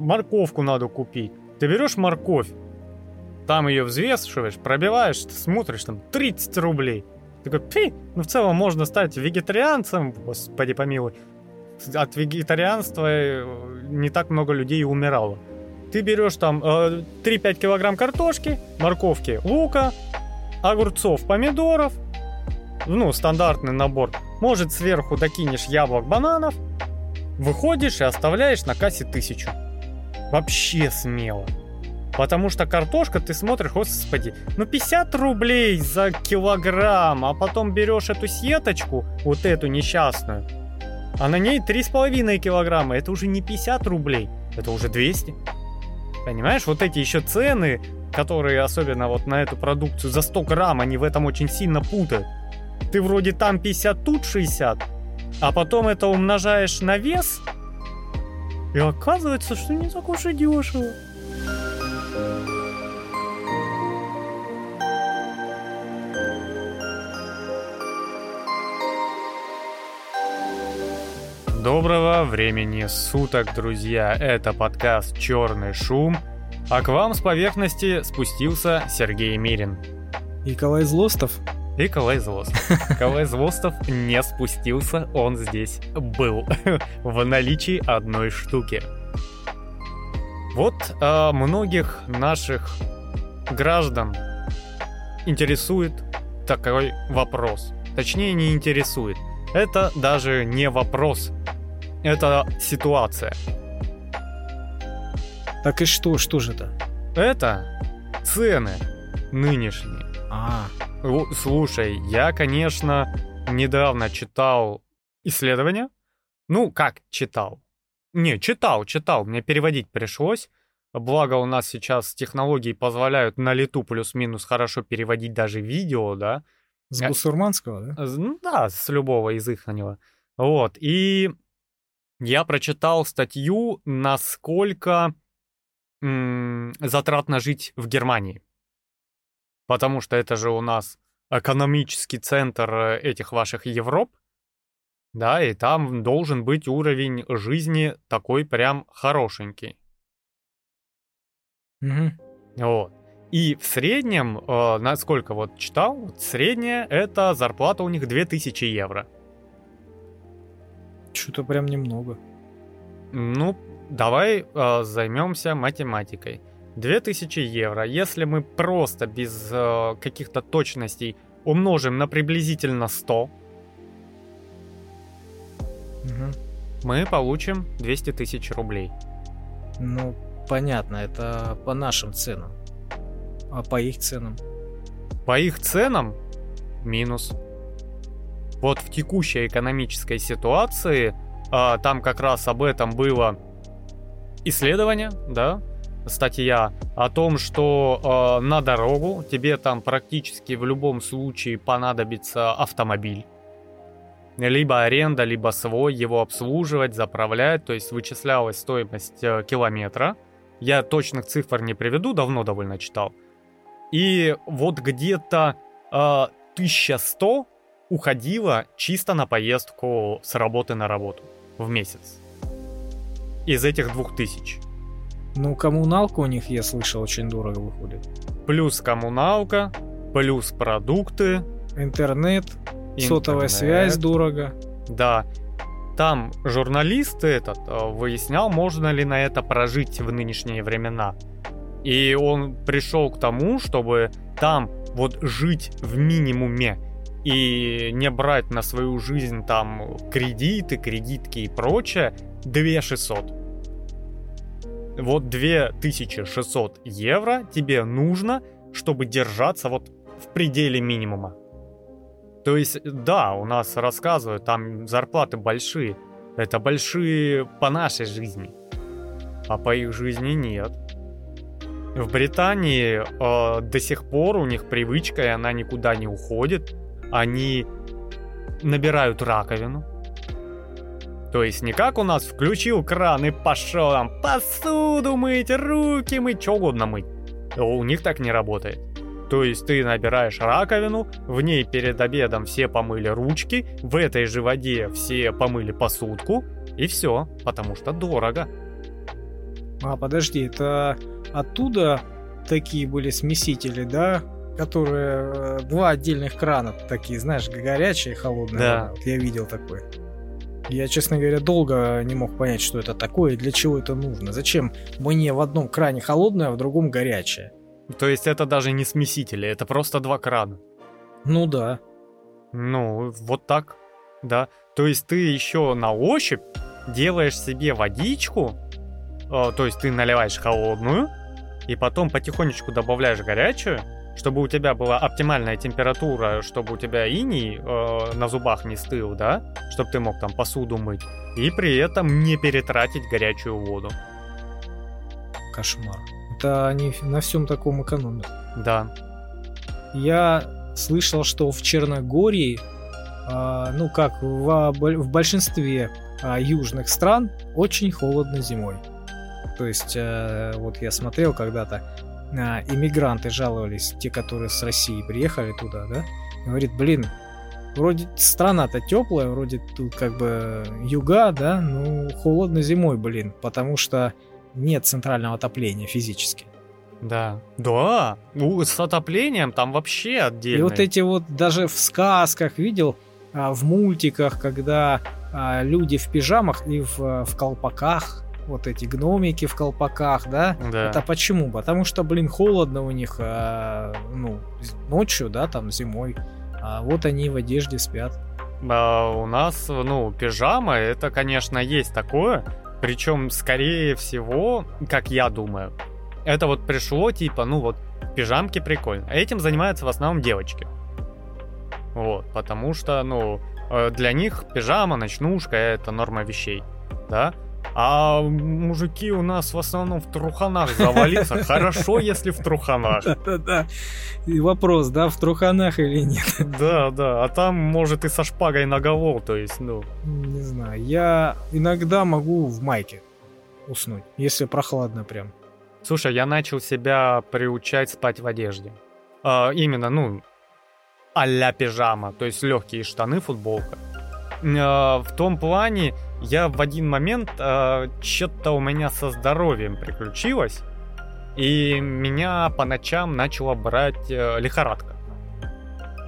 морковку надо купить. Ты берешь морковь, там ее взвешиваешь, пробиваешь, смотришь, там 30 рублей. Ты такой, пи, ну в целом можно стать вегетарианцем, господи помилуй. От вегетарианства э, не так много людей умирало. Ты берешь там э, 3-5 килограмм картошки, морковки, лука, огурцов, помидоров, ну, стандартный набор. Может, сверху докинешь яблок, бананов, выходишь и оставляешь на кассе тысячу. Вообще смело. Потому что картошка, ты смотришь, господи, ну 50 рублей за килограмм, а потом берешь эту сеточку, вот эту несчастную, а на ней 3,5 килограмма, это уже не 50 рублей, это уже 200. Понимаешь, вот эти еще цены, которые особенно вот на эту продукцию за 100 грамм, они в этом очень сильно путают. Ты вроде там 50, тут 60, а потом это умножаешь на вес, и оказывается, что не так уж и дешево. Доброго времени суток, друзья! Это подкаст «Черный шум», а к вам с поверхности спустился Сергей Мирин. Николай Злостов. И Николай Злостов. Николай Злостов не спустился, он здесь был в наличии одной штуки. Вот э, многих наших граждан интересует такой вопрос. Точнее, не интересует. Это даже не вопрос, это ситуация. Так и что, что же это? Это цены нынешние. А. Слушай, я, конечно, недавно читал исследования. Ну, как читал? Не, читал, читал. Мне переводить пришлось. Благо у нас сейчас технологии позволяют на лету плюс-минус хорошо переводить даже видео, да. С бусурманского, да? Ну да, с любого из их на него. Вот, и я прочитал статью, насколько затратно жить в Германии. Потому что это же у нас экономический центр э, этих ваших Европ. Да, и там должен быть уровень жизни такой прям хорошенький. Угу. Вот. И в среднем, э, насколько вот читал, вот средняя это зарплата у них 2000 евро. Что-то прям немного. Ну, давай э, займемся математикой. 2000 евро. Если мы просто без э, каких-то точностей умножим на приблизительно 100, угу. мы получим 200 тысяч рублей. Ну, понятно, это по нашим ценам. А по их ценам? По их ценам минус. Вот в текущей экономической ситуации а, там как раз об этом было исследование, да, статья о том, что э, на дорогу тебе там практически в любом случае понадобится автомобиль. Либо аренда, либо свой, его обслуживать, заправлять, то есть вычислялась стоимость э, километра. Я точных цифр не приведу, давно довольно читал. И вот где-то э, 1100 уходило чисто на поездку с работы на работу в месяц. Из этих 2000. Ну, коммуналка у них, я слышал, очень дорого выходит. Плюс коммуналка, плюс продукты. Интернет, интернет. сотовая связь дорого. Да. Там журналист этот э, выяснял, можно ли на это прожить в нынешние времена. И он пришел к тому, чтобы там вот жить в минимуме и не брать на свою жизнь там кредиты, кредитки и прочее, 2600. Вот 2600 евро тебе нужно, чтобы держаться вот в пределе минимума. То есть, да, у нас рассказывают, там зарплаты большие. Это большие по нашей жизни. А по их жизни нет. В Британии э, до сих пор у них привычка, и она никуда не уходит. Они набирают раковину. То есть не как у нас включил кран и пошел там посуду мыть, руки мыть, что угодно мыть. У них так не работает. То есть ты набираешь раковину, в ней перед обедом все помыли ручки, в этой же воде все помыли посудку, и все, потому что дорого. А, подожди, это оттуда такие были смесители, да? Которые э, два отдельных крана такие, знаешь, горячие и холодные. Да. Вот я видел такой. Я, честно говоря, долго не мог понять, что это такое и для чего это нужно. Зачем мне в одном кране холодное, а в другом горячее? То есть это даже не смесители, это просто два крана. Ну да. Ну, вот так, да. То есть ты еще на ощупь делаешь себе водичку, э, то есть ты наливаешь холодную, и потом потихонечку добавляешь горячую, чтобы у тебя была оптимальная температура, чтобы у тебя иней э, на зубах не стыл, да, чтобы ты мог там посуду мыть, и при этом не перетратить горячую воду. Кошмар. Это они на всем таком экономят. Да. Я слышал, что в Черногории, а, ну как в, в большинстве а, южных стран, очень холодно зимой. То есть, а, вот я смотрел когда-то, а, иммигранты жаловались, те, которые с России приехали туда, да, говорит, блин, вроде страна-то теплая, вроде тут как бы юга, да, ну холодно зимой, блин, потому что нет центрального отопления физически. Да. Да. Ну, с отоплением там вообще отдельно. И вот эти вот даже в сказках видел, а, в мультиках, когда а, люди в пижамах и в, в колпаках, вот эти гномики в колпаках, да? Да. Это почему? Потому что, блин, холодно у них, а, ну, ночью, да, там зимой. А вот они в одежде спят. А у нас, ну, пижама, это, конечно, есть такое. Причем, скорее всего, как я думаю, это вот пришло типа, ну вот, пижамки прикольно. А этим занимаются в основном девочки. Вот, потому что, ну, э, для них пижама, ночнушка это норма вещей, да? А мужики у нас в основном в труханах завалиться. Хорошо, если в труханах. Да-да. И вопрос, да, в труханах или нет? Да, да. А там, может, и со шпагой на голову, то есть, ну... Не знаю. Я иногда могу в майке уснуть, если прохладно прям. Слушай, я начал себя приучать спать в одежде. А, именно, ну, а-ля пижама, то есть легкие штаны, футболка. А, в том плане, я в один момент а, что-то у меня со здоровьем приключилось, и меня по ночам начала брать а, лихорадка.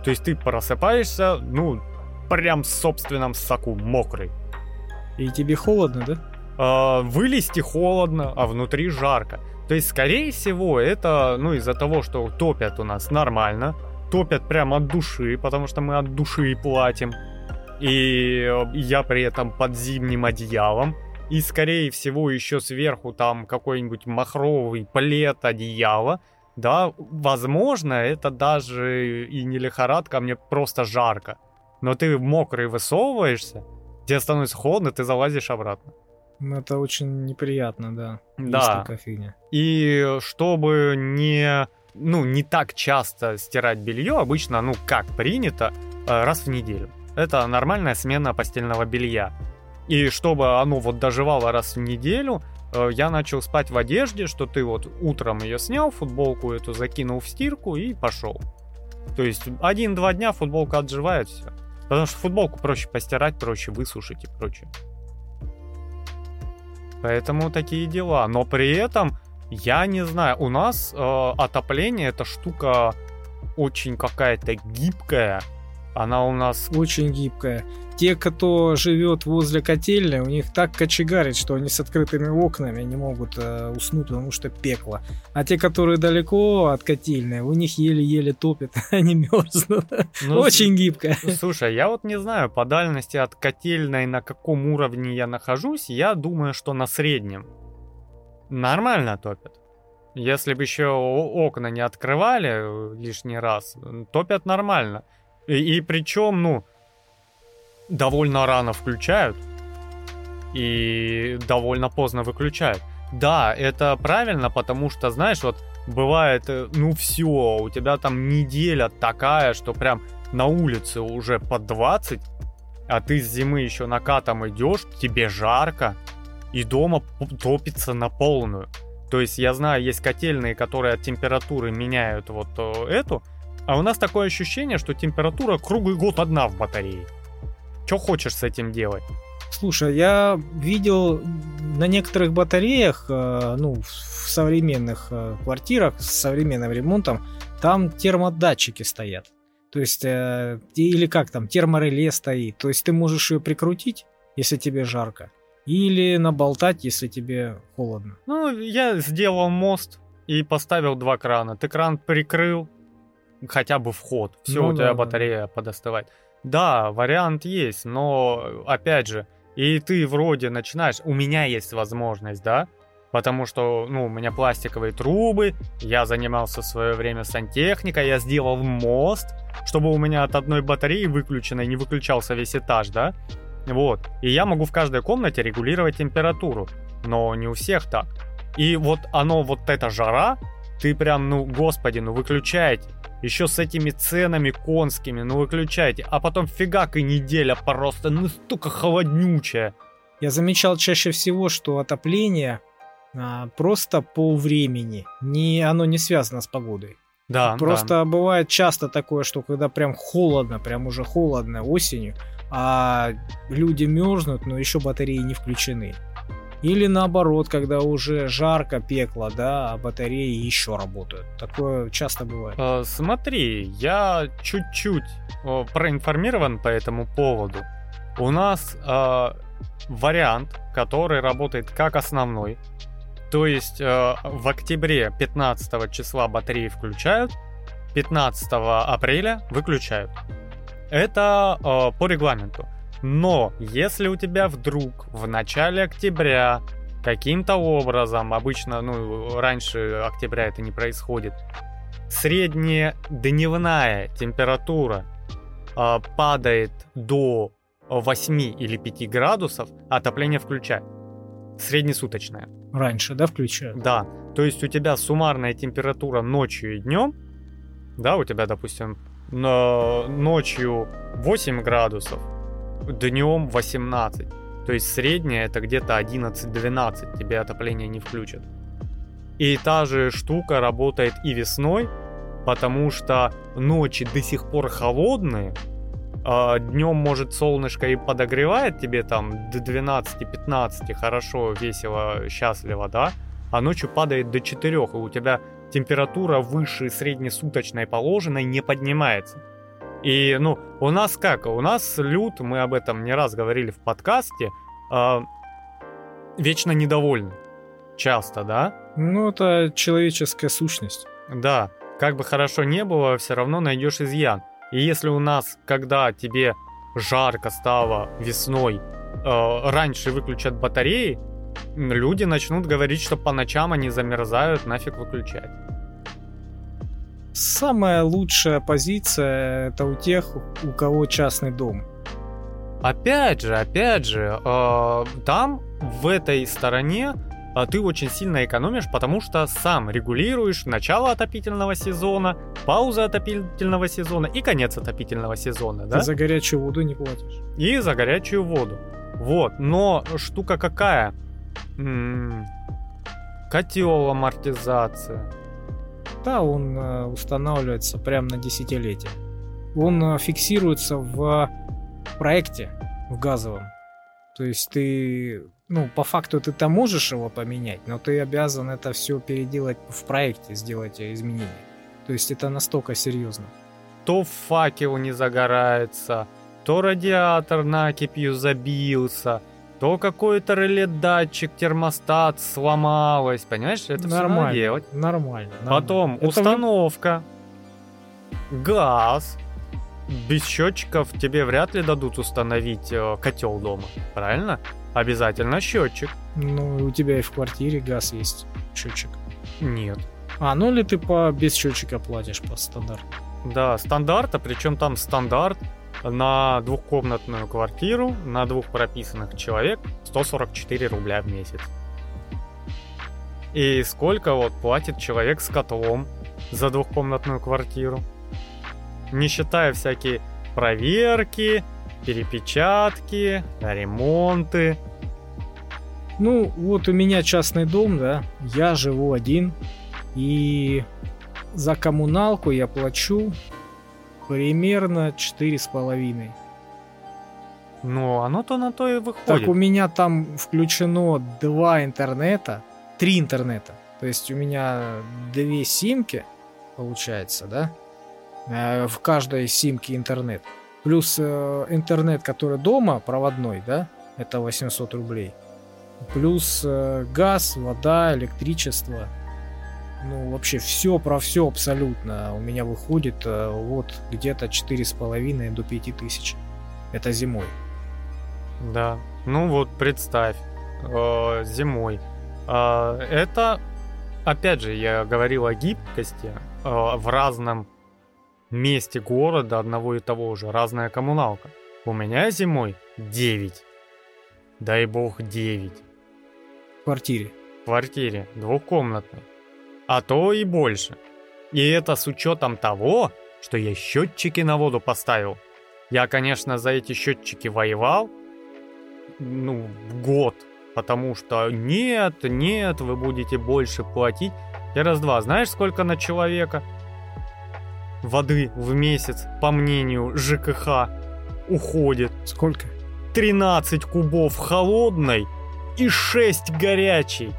То есть ты просыпаешься, ну, прям в собственном соку, мокрый. И тебе холодно, да? А, вылезти холодно, а внутри жарко. То есть, скорее всего, это, ну, из-за того, что топят у нас нормально, топят прям от души, потому что мы от души платим. И я при этом под зимним одеялом. И, скорее всего, еще сверху там какой-нибудь махровый плед одеяла. Да, возможно, это даже и не лихорадка, а мне просто жарко. Но ты мокрый высовываешься, тебе становится холодно, ты залазишь обратно. Ну, это очень неприятно, да. Да. Фигня. И чтобы не, ну, не так часто стирать белье, обычно, ну, как принято, э, раз в неделю. Это нормальная смена постельного белья. И чтобы оно вот доживало раз в неделю, э, я начал спать в одежде, что ты вот утром ее снял, футболку эту закинул в стирку и пошел. То есть один-два дня футболка отживает все. Потому что футболку проще постирать, проще высушить и прочее. Поэтому такие дела. Но при этом, я не знаю, у нас э, отопление это штука очень какая-то гибкая. Она у нас... Очень гибкая. Те, кто живет возле котельной, у них так кочегарит, что они с открытыми окнами не могут э, уснуть, потому что пекло. А те, которые далеко от котельной, у них еле-еле топят, они мерзнут. Ну, Очень гибкая. Слушай, я вот не знаю, по дальности от котельной на каком уровне я нахожусь, я думаю, что на среднем. Нормально топят. Если бы еще окна не открывали э, лишний раз, топят нормально. И, и причем, ну, довольно рано включают и довольно поздно выключают. Да, это правильно, потому что, знаешь, вот бывает, э, ну все, у тебя там неделя такая, что прям на улице уже под 20, а ты с зимы еще накатом идешь, тебе жарко, и дома топится на полную. То есть я знаю, есть котельные, которые от температуры меняют вот э, эту, а у нас такое ощущение, что температура круглый год одна в батарее. Что хочешь с этим делать? Слушай, я видел на некоторых батареях, э, ну, в современных э, квартирах с современным ремонтом, там термодатчики стоят. То есть, э, или как там, термореле стоит. То есть ты можешь ее прикрутить, если тебе жарко, или наболтать, если тебе холодно. Ну, я сделал мост и поставил два крана. Ты кран прикрыл, хотя бы вход. Все, ну, у тебя да, батарея да. подостывает. Да, вариант есть, но опять же, и ты вроде начинаешь, у меня есть возможность, да, потому что, ну, у меня пластиковые трубы, я занимался в свое время сантехникой, я сделал мост, чтобы у меня от одной батареи выключенной не выключался весь этаж, да, вот, и я могу в каждой комнате регулировать температуру, но не у всех так. И вот оно, вот эта жара, ты прям, ну, господи, ну выключайте. Еще с этими ценами конскими, ну выключайте. А потом фигак и неделя просто настолько холоднючая. Я замечал чаще всего, что отопление а, просто по времени. Не, оно не связано с погодой. Да, Просто да. бывает часто такое, что когда прям холодно, прям уже холодно осенью, а люди мерзнут, но еще батареи не включены. Или наоборот, когда уже жарко, пекло, да, а батареи еще работают. Такое часто бывает. Э, смотри, я чуть-чуть проинформирован по этому поводу. У нас э, вариант, который работает как основной. То есть э, в октябре 15 числа батареи включают, 15 апреля выключают. Это э, по регламенту. Но если у тебя вдруг в начале октября каким-то образом, обычно, ну, раньше октября это не происходит, средняя дневная температура э, падает до 8 или 5 градусов, отопление включает. Среднесуточное. Раньше, да, включают? Да. То есть у тебя суммарная температура ночью и днем, да, у тебя, допустим, ночью 8 градусов, днем 18. То есть средняя это где-то 11-12, тебе отопление не включат. И та же штука работает и весной, потому что ночи до сих пор холодные, а днем может солнышко и подогревает тебе там до 12-15, хорошо, весело, счастливо, да, а ночью падает до 4, и у тебя температура выше среднесуточной положенной не поднимается. И, ну, у нас как? У нас люд, мы об этом не раз говорили в подкасте, э, вечно недовольны. Часто, да? Ну, это человеческая сущность. Да, как бы хорошо не было, все равно найдешь изъян. И если у нас, когда тебе жарко стало весной, э, раньше выключат батареи, люди начнут говорить, что по ночам они замерзают, нафиг выключать. Самая лучшая позиция это у тех, у кого частный дом. Опять же, опять же, э, там в этой стороне э, ты очень сильно экономишь, потому что сам регулируешь начало отопительного сезона, пауза отопительного сезона и конец отопительного сезона, да? Ты за горячую воду не платишь. И за горячую воду. Вот, но штука какая? М-м- котел амортизация да, он э, устанавливается прямо на десятилетие. Он э, фиксируется в проекте, в газовом. То есть ты, ну, по факту ты там можешь его поменять, но ты обязан это все переделать в проекте, сделать изменения. То есть это настолько серьезно. То факел не загорается, то радиатор накипью забился – то какой-то реле-датчик, термостат сломалось, понимаешь? Это нормально, все делать. Нормально. Потом это установка, вы... газ. Без счетчиков тебе вряд ли дадут установить э, котел дома, правильно? Обязательно счетчик. Ну, у тебя и в квартире газ есть счетчик. Нет. А, ну или ты по без счетчика платишь по стандарту? Да, стандарта, причем там стандарт на двухкомнатную квартиру на двух прописанных человек 144 рубля в месяц. И сколько вот платит человек с котлом за двухкомнатную квартиру? Не считая всякие проверки, перепечатки, ремонты. Ну, вот у меня частный дом, да, я живу один, и за коммуналку я плачу Примерно четыре с половиной. Ну, оно то на то и выходит. Так у меня там включено два интернета, три интернета. То есть у меня две симки, получается, да? Э, В каждой симке интернет. Плюс э, интернет, который дома, проводной, да? Это 800 рублей. Плюс э, газ, вода, электричество. Ну, вообще все про все абсолютно. У меня выходит э, вот где-то 4,5 до 5 тысяч. Это зимой. Да. Ну вот, представь, э, зимой. А, это, опять же, я говорил о гибкости. э, в разном месте города одного и того же разная коммуналка. У меня зимой 9. Дай бог 9. В квартире. В квартире двухкомнатной. А то и больше. И это с учетом того, что я счетчики на воду поставил. Я, конечно, за эти счетчики воевал, ну, год, потому что нет, нет, вы будете больше платить. Я раз-два, знаешь, сколько на человека воды в месяц, по мнению ЖКХ, уходит? Сколько? 13 кубов холодной и 6 горячей.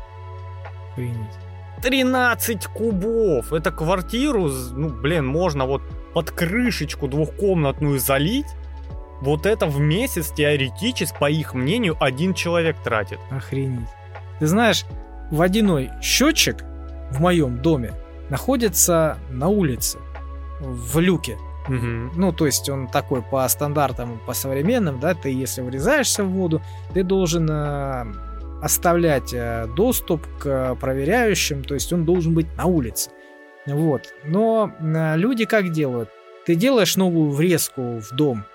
Охренеть. 13 кубов! Это квартиру, ну, блин, можно вот под крышечку двухкомнатную залить. Вот это в месяц теоретически, по их мнению, один человек тратит. Охренеть. Ты знаешь, водяной счетчик в моем доме находится на улице, в люке. Мгм. Ну, то есть он такой по стандартам, по современным, да, ты если врезаешься в воду, ты должен э, оставлять э, доступ к проверяющим, то есть он должен быть на улице. Вот. Но э, люди как делают? Ты делаешь новую врезку в дом,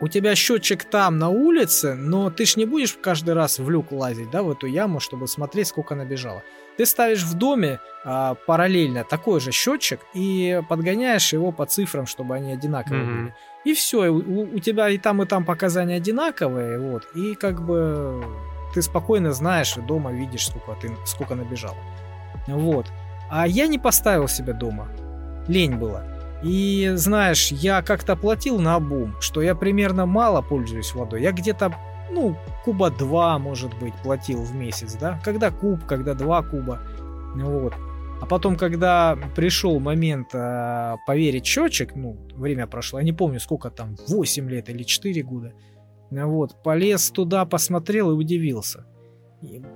у тебя счетчик там на улице, но ты ж не будешь каждый раз в люк лазить, да, в эту яму, чтобы смотреть, сколько набежало. Ты ставишь в доме а, параллельно такой же счетчик и подгоняешь его по цифрам, чтобы они одинаковые Мгм. были. И все, у, у тебя и там, и там показания одинаковые, вот, и как бы ты спокойно знаешь дома видишь, сколько ты сколько набежало. Вот. А я не поставил себе дома. Лень было. И знаешь, я как-то платил на обум, что я примерно мало пользуюсь водой. Я где-то, ну, куба два, может быть, платил в месяц, да? Когда куб, когда два куба. Вот. А потом, когда пришел момент э, поверить счетчик, ну, время прошло, я не помню, сколько там, 8 лет или 4 года. Вот, полез туда, посмотрел и удивился.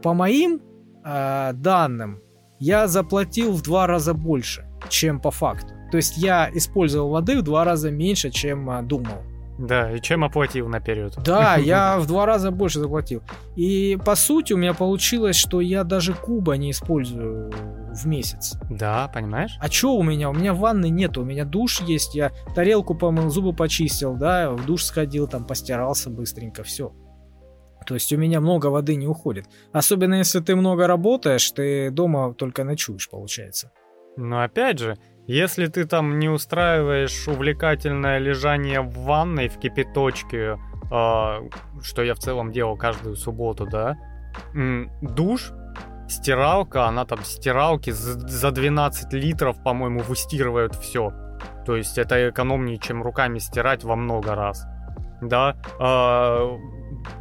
По моим э, данным, я заплатил в два раза больше, чем по факту. То есть я использовал воды в два раза меньше, чем а, думал. Да, и чем оплатил наперед? Да, я в два раза больше заплатил. И по сути у меня получилось, что я даже куба не использую в месяц. Да, понимаешь? А чё у меня? У меня ванны нет, у меня душ есть, я тарелку помыл, зубы почистил, да, в душ сходил, там постирался быстренько, все. То есть у меня много воды не уходит. Особенно если ты много работаешь, ты дома только ночуешь, получается. Но опять же, если ты там не устраиваешь увлекательное лежание в ванной в кипяточке, а, что я в целом делал каждую субботу, да, душ, стиралка, она там стиралки за за 12 литров, по-моему, выстирывают все. То есть это экономнее, чем руками стирать во много раз. Да, а,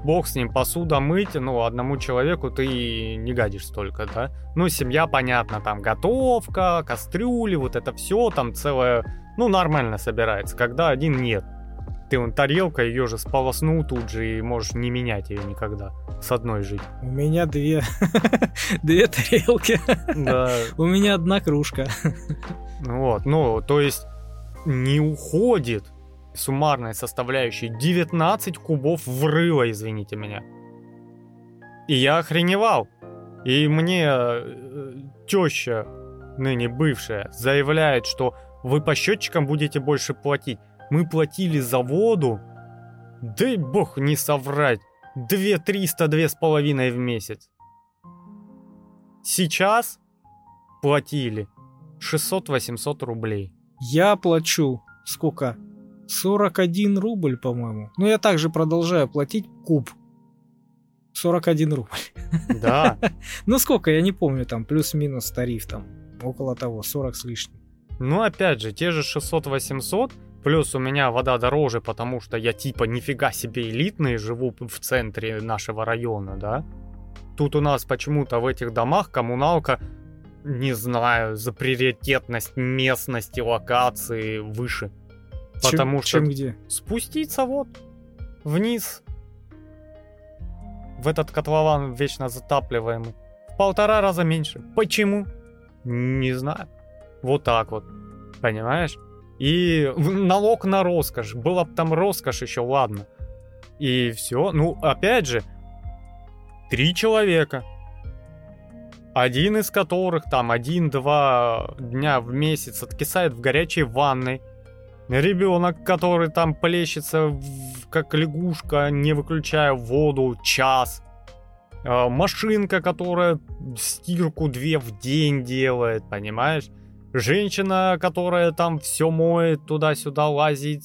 бог с ним, посуда мыть, ну, одному человеку ты не гадишь столько, да. Ну, семья, понятно, там готовка, кастрюли, вот это все, там целое, ну, нормально собирается. Когда один нет. Ты вон тарелка, ее же сполоснул тут же и можешь не менять ее никогда. С одной жить. У меня две, две тарелки. Да, У меня одна кружка. вот, ну, то есть не уходит суммарной составляющей 19 кубов врыва, извините меня. И я охреневал. И мне э, теща, ныне бывшая, заявляет, что вы по счетчикам будете больше платить. Мы платили за воду, дай бог не соврать, 2 300, две с половиной в месяц. Сейчас платили 600-800 рублей. Я плачу сколько? 41 рубль, по-моему. Но я также продолжаю платить куб. 41 рубль. Да, Ну сколько, я не помню, там плюс-минус тариф там. Около того, 40 с лишним. Ну, опять же, те же 600-800, Плюс у меня вода дороже, потому что я типа нифига себе элитный, живу в центре нашего района, да? Тут у нас почему-то в этих домах коммуналка, не знаю, за приоритетность местности, локации выше. Потому чем, что чем где? спуститься вот вниз в этот котлован вечно затапливаемый в полтора раза меньше. Почему? Не знаю. Вот так вот. Понимаешь? И налог на роскошь. Была бы там роскошь еще, ладно. И все. Ну, опять же, три человека. Один из которых там один-два дня в месяц откисает в горячей ванной. Ребенок, который там плещется в- как лягушка, не выключая воду, час. А, Машинка, которая стирку две в день делает, понимаешь? Женщина, которая там все моет, туда-сюда лазит,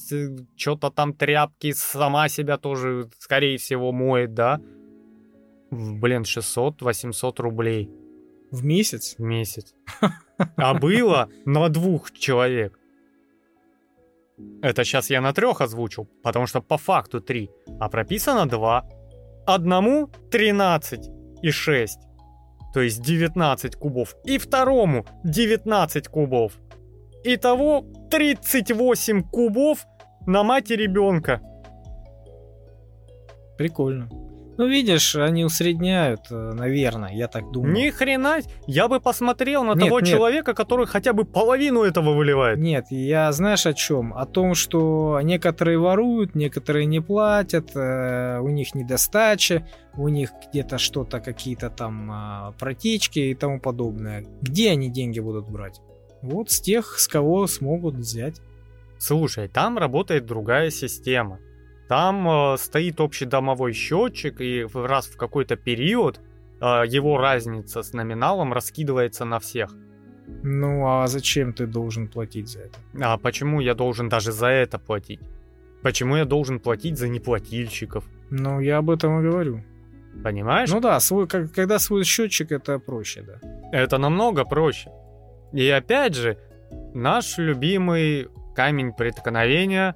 что-то там тряпки, сама себя тоже, скорее всего, моет, да? Блин, 600-800 рублей В месяц? в месяц. А было на двух человек. Это сейчас я на трех озвучил, потому что по факту три, а прописано два. Одному 13 и 6, то есть 19 кубов, и второму 19 кубов. Итого 38 кубов на мать ребенка. Прикольно. Ну, видишь, они усредняют, э, наверное, я так думаю. Ни хрена, я бы посмотрел на Нет, того нет. человека, который хотя бы половину этого выливает. Нет, я знаешь о чем? О том, что некоторые воруют, некоторые не платят, э, у них недостача, у них где-то что-то, какие-то там а, протечки и тому подобное. Где они деньги будут брать? Вот с тех, с кого смогут взять. Слушай, там работает другая система. Там э, стоит общий домовой счетчик, и раз в какой-то период э, его разница с номиналом раскидывается на всех. Ну а зачем ты должен платить за это? А почему я должен даже за это платить? Почему я должен платить за неплательщиков? Ну, я об этом и говорю. Понимаешь? Ну да, свой, как- когда свой счетчик, это проще, да. Это намного проще. И опять же, наш любимый камень преткновения,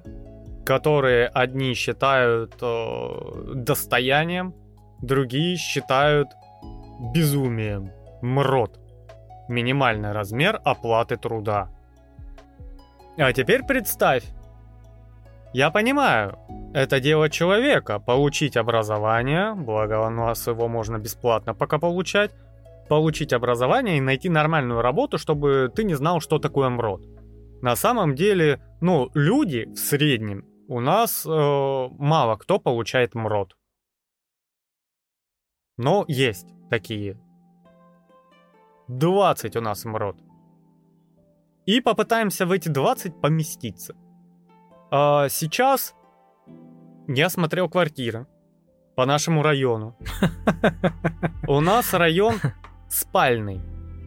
который одни считают э, достоянием, другие считают безумием. МРОД. Минимальный размер оплаты труда. А теперь представь. Я понимаю, это дело человека, получить образование, благо у нас его можно бесплатно пока получать, получить образование и найти нормальную работу, чтобы ты не знал, что такое МРОД. На самом деле, ну, люди в среднем, у нас э, мало кто получает МРОД. Но есть такие. 20 у нас МРОД. И попытаемся в эти 20 поместиться. А, сейчас я смотрел квартиры по нашему району. У нас район спальный.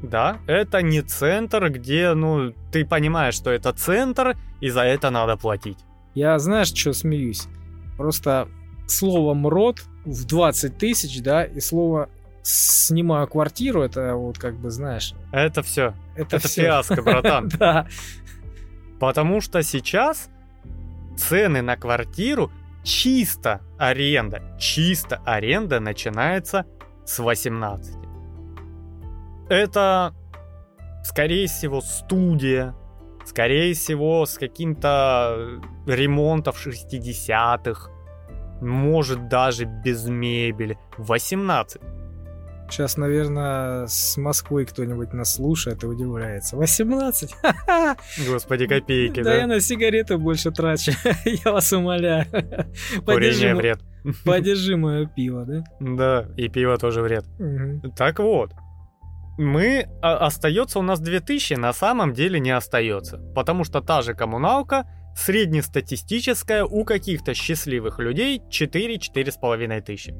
Да, это не центр, где, ну, ты понимаешь, что это центр, и за это надо платить. Я, знаешь, что смеюсь? Просто слово «мрот» в 20 тысяч, да, и слово «снимаю квартиру», это вот как бы, знаешь, Это все. это, Это всё. фиаско, братан. Да, Потому что сейчас цены на квартиру чисто аренда, чисто аренда начинается с 18. Это, скорее всего, студия, скорее всего, с каким-то ремонтом 60-х, может даже без мебели. 18. сейчас, наверное, с Москвы кто-нибудь нас слушает и удивляется. 18? Ха-ха! Господи, копейки, Да я да? на сигареты больше трачу, я вас умоляю. Курение вред. подержи мое пиво, да? Да, и пиво тоже вред. Так вот, мы а, остается у нас 2000, на самом деле не остается, потому что та же коммуналка среднестатистическая у каких-то счастливых людей 4-4,5 тысячи.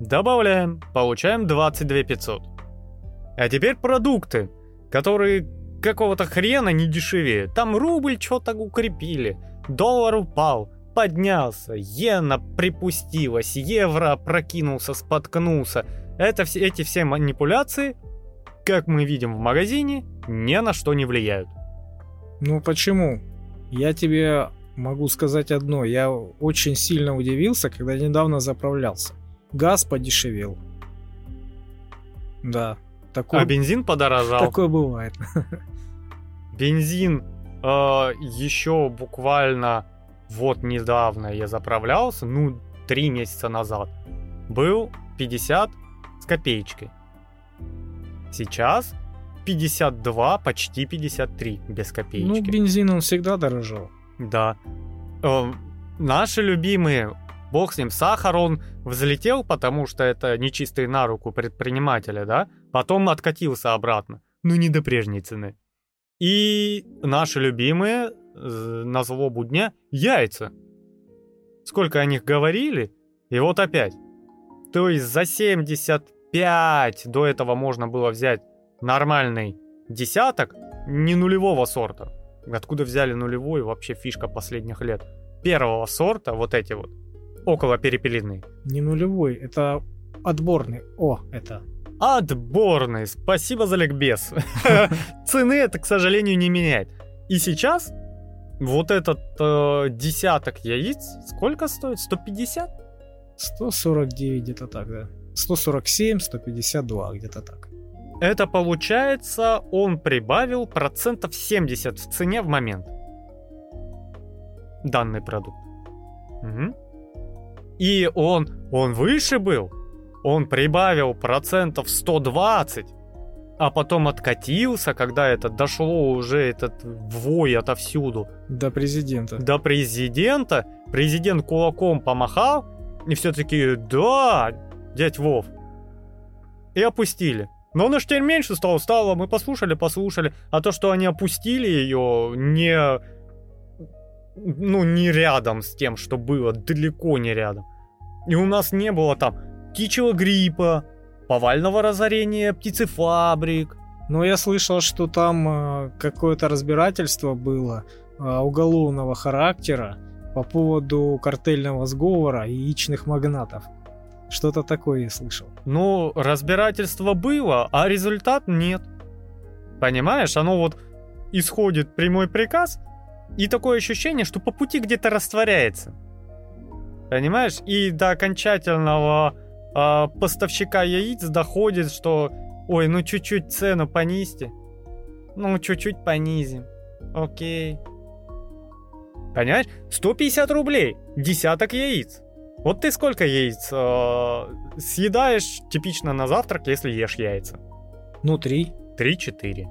Добавляем, получаем 22 500. А теперь продукты, которые какого-то хрена не дешевеют. Там рубль что-то укрепили, доллар упал, поднялся, иена припустилась, евро прокинулся, споткнулся. Это все, эти все манипуляции, как мы видим в магазине, ни на что не влияют. Ну почему? Я тебе могу сказать одно. Я очень сильно удивился, когда недавно заправлялся. Газ подешевел. Да. Такое, А бензин подорожал. такое бывает. Бензин э, еще буквально вот недавно я заправлялся, ну, три месяца назад, был 50 с копеечкой. Сейчас 52, почти 53 без Ну, копеечки. бензин он всегда дорожал. Да. Э, наши любимые, бог с ним, сахар, он взлетел, потому что это нечистый на руку предпринимателя, да? Потом откатился обратно. Ну, не до прежней цены. И наши любимые, э, на злобу дня, яйца. Сколько о них говорили, и вот опять. То есть за 75 до этого можно было взять нормальный десяток, не нулевого сорта. Откуда взяли нулевой, вообще фишка последних лет. Первого сорта, вот эти вот, около перепелиные. Не нулевой, это отборный. О, это. Отборный, спасибо за ликбез. Цены это, к сожалению, не меняет. И сейчас вот этот э, десяток яиц сколько стоит? 150? 149 где-то так, да. 147, 152, где-то так. Это получается, он прибавил процентов 70 в цене в момент. Данный продукт. Мгм. И он, он выше был. Он прибавил процентов 120, а потом откатился, когда это дошло уже этот вой отовсюду До президента. до президента. Президент кулаком помахал, и все таки да, дядь Вов. И опустили. Но она ж теперь меньше стала, стала, мы послушали, послушали. А то, что они опустили ее не... Ну, не рядом с тем, что было, далеко не рядом. И у нас не было там птичьего гриппа, повального разорения птицефабрик. Но я слышал, что там э, какое-то разбирательство было э, уголовного характера по поводу картельного сговора и яичных магнатов. Что-то такое я слышал. Ну, разбирательство было, а результат нет. Понимаешь, оно вот исходит прямой приказ, и такое ощущение, что по пути где-то растворяется. Понимаешь? И до окончательного а, поставщика яиц доходит, что ой, ну чуть-чуть цену понизьте. Ну, чуть-чуть понизим. Окей. Понимаешь? 150 рублей. Десяток яиц. Вот ты сколько яиц э, съедаешь типично на завтрак, если ешь яйца? Внутри. 3-4.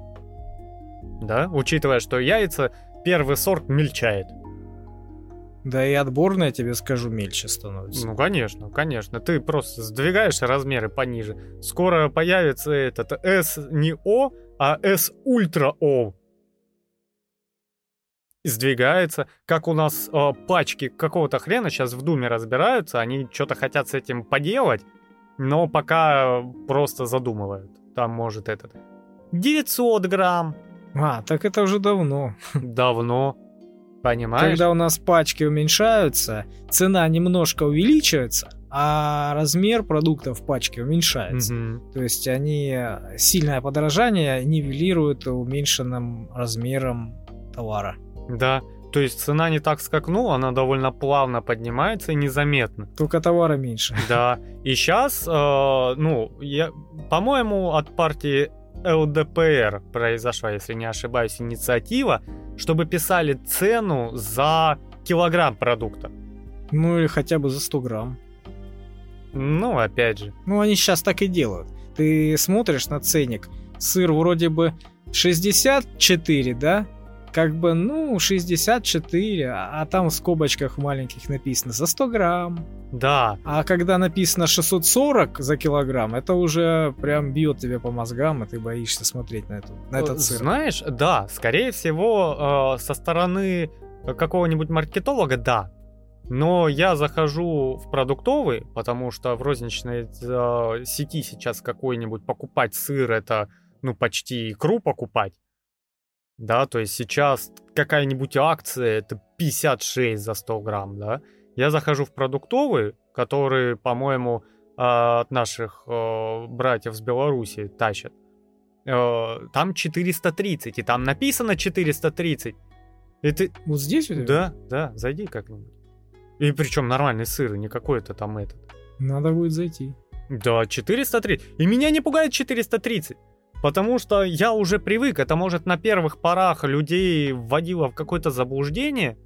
Да? Учитывая, что яйца первый сорт мельчает. Да и отборная, тебе скажу, мельче становится. Ну, конечно, конечно. Ты просто сдвигаешь размеры пониже. Скоро появится этот S не O, а S Ультра O. Сдвигается, как у нас э, пачки какого-то хрена сейчас в Думе разбираются, они что-то хотят с этим поделать, но пока просто задумывают. Там может этот 900 грамм. А, так это уже давно. Давно. Понимаешь? Когда у нас пачки уменьшаются, цена немножко увеличивается, а размер продуктов в пачке уменьшается. Мгм. То есть они сильное подорожание нивелируют уменьшенным размером товара. Да. То есть цена не так скакнула, она довольно плавно поднимается и незаметно. Только товара меньше. Да. И сейчас, ну, я, по-моему, от партии ЛДПР произошла, если не ошибаюсь, инициатива, чтобы писали цену за килограмм продукта. Ну или хотя бы за 100 грамм. Ну, опять же. Ну они сейчас так и делают. Ты смотришь на ценник, сыр вроде бы 64, да? Как бы, ну, 64, а а там в скобочках маленьких написано за 100 грамм. Да, А когда написано 640 за килограмм, это уже прям бьет тебе по мозгам, и ты боишься смотреть на, эту, на этот сыр. Знаешь, да, скорее всего, э, со стороны какого-нибудь маркетолога, да. Но я захожу в продуктовый, потому что в розничной э, сети сейчас какой-нибудь покупать сыр это, ну, почти икру покупать. Да, то есть сейчас какая-нибудь акция это 56 за 100 грамм, да. Я захожу в продуктовый, который, по-моему, э, от наших э, братьев с Беларуси тащат. Э, Там 430, и там написано 430. Это... Вот здесь тебя? Да, да, зайди как-нибудь. И причем нормальный сыр, не какой-то там этот. Надо будет зайти. Да, 430. И меня не пугает 430. Потому что я уже привык, это может на первых порах людей вводило в какое-то заблуждение.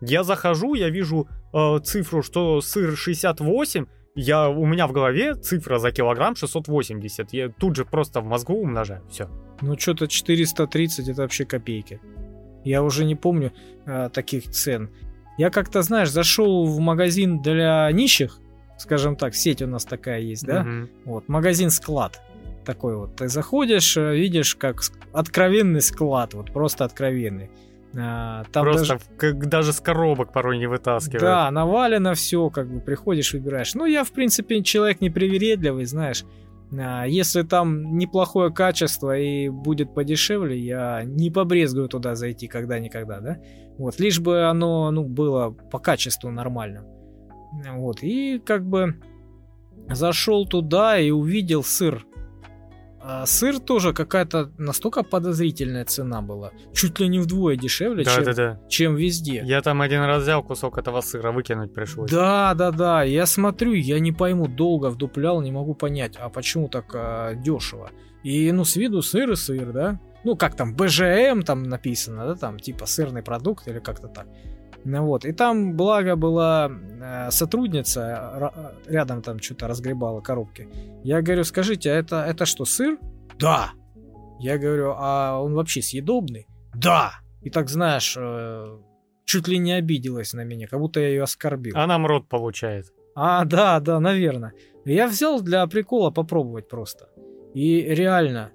Я захожу, я вижу э, цифру, что сыр 68, я, у меня в голове цифра за килограмм 680. Я тут же просто в мозгу умножаю. Все. Ну, что-то 430 это вообще копейки. Я уже не помню э, таких цен. Я как-то, знаешь, зашел в магазин для нищих, скажем так, сеть у нас такая есть, да? Мгм. Вот, магазин-склад такой вот. Ты заходишь, э, видишь, как откровенный склад, вот просто откровенный. А, Там Просто даже- как даже с коробок порой не вытаскивают. Да, навалено все, как бы приходишь, выбираешь. Ну, я, в принципе, человек непривередливый, знаешь. А, Если там неплохое качество и будет подешевле, я не побрезгую туда зайти когда-никогда, да? Вот, лишь бы оно, ну, было по качеству нормальным. Вот, и как бы зашел туда и увидел сыр. А сыр тоже какая-то настолько подозрительная цена была. Чуть ли не вдвое дешевле, Да, чем, да, да. чем везде. Я там один раз взял кусок этого сыра, выкинуть пришлось. Да, да, да. Я смотрю, я не пойму, долго вдуплял, не могу понять, а почему так а, дешево. И ну с виду сыр и сыр, да? Ну как там БЖМ там написано, да, там типа сырный продукт или как-то так. Ну вот, и там, благо, была э, сотрудница, рядом там что-то разгребала коробки. Я говорю, скажите, а это, это что, сыр? Да. Я говорю, а он вообще съедобный? Да. И так, знаешь, э, чуть ли не обиделась на меня, как будто я ее оскорбил. А нам рот получает. А, да, да, наверное. Я взял для прикола попробовать просто. И реально,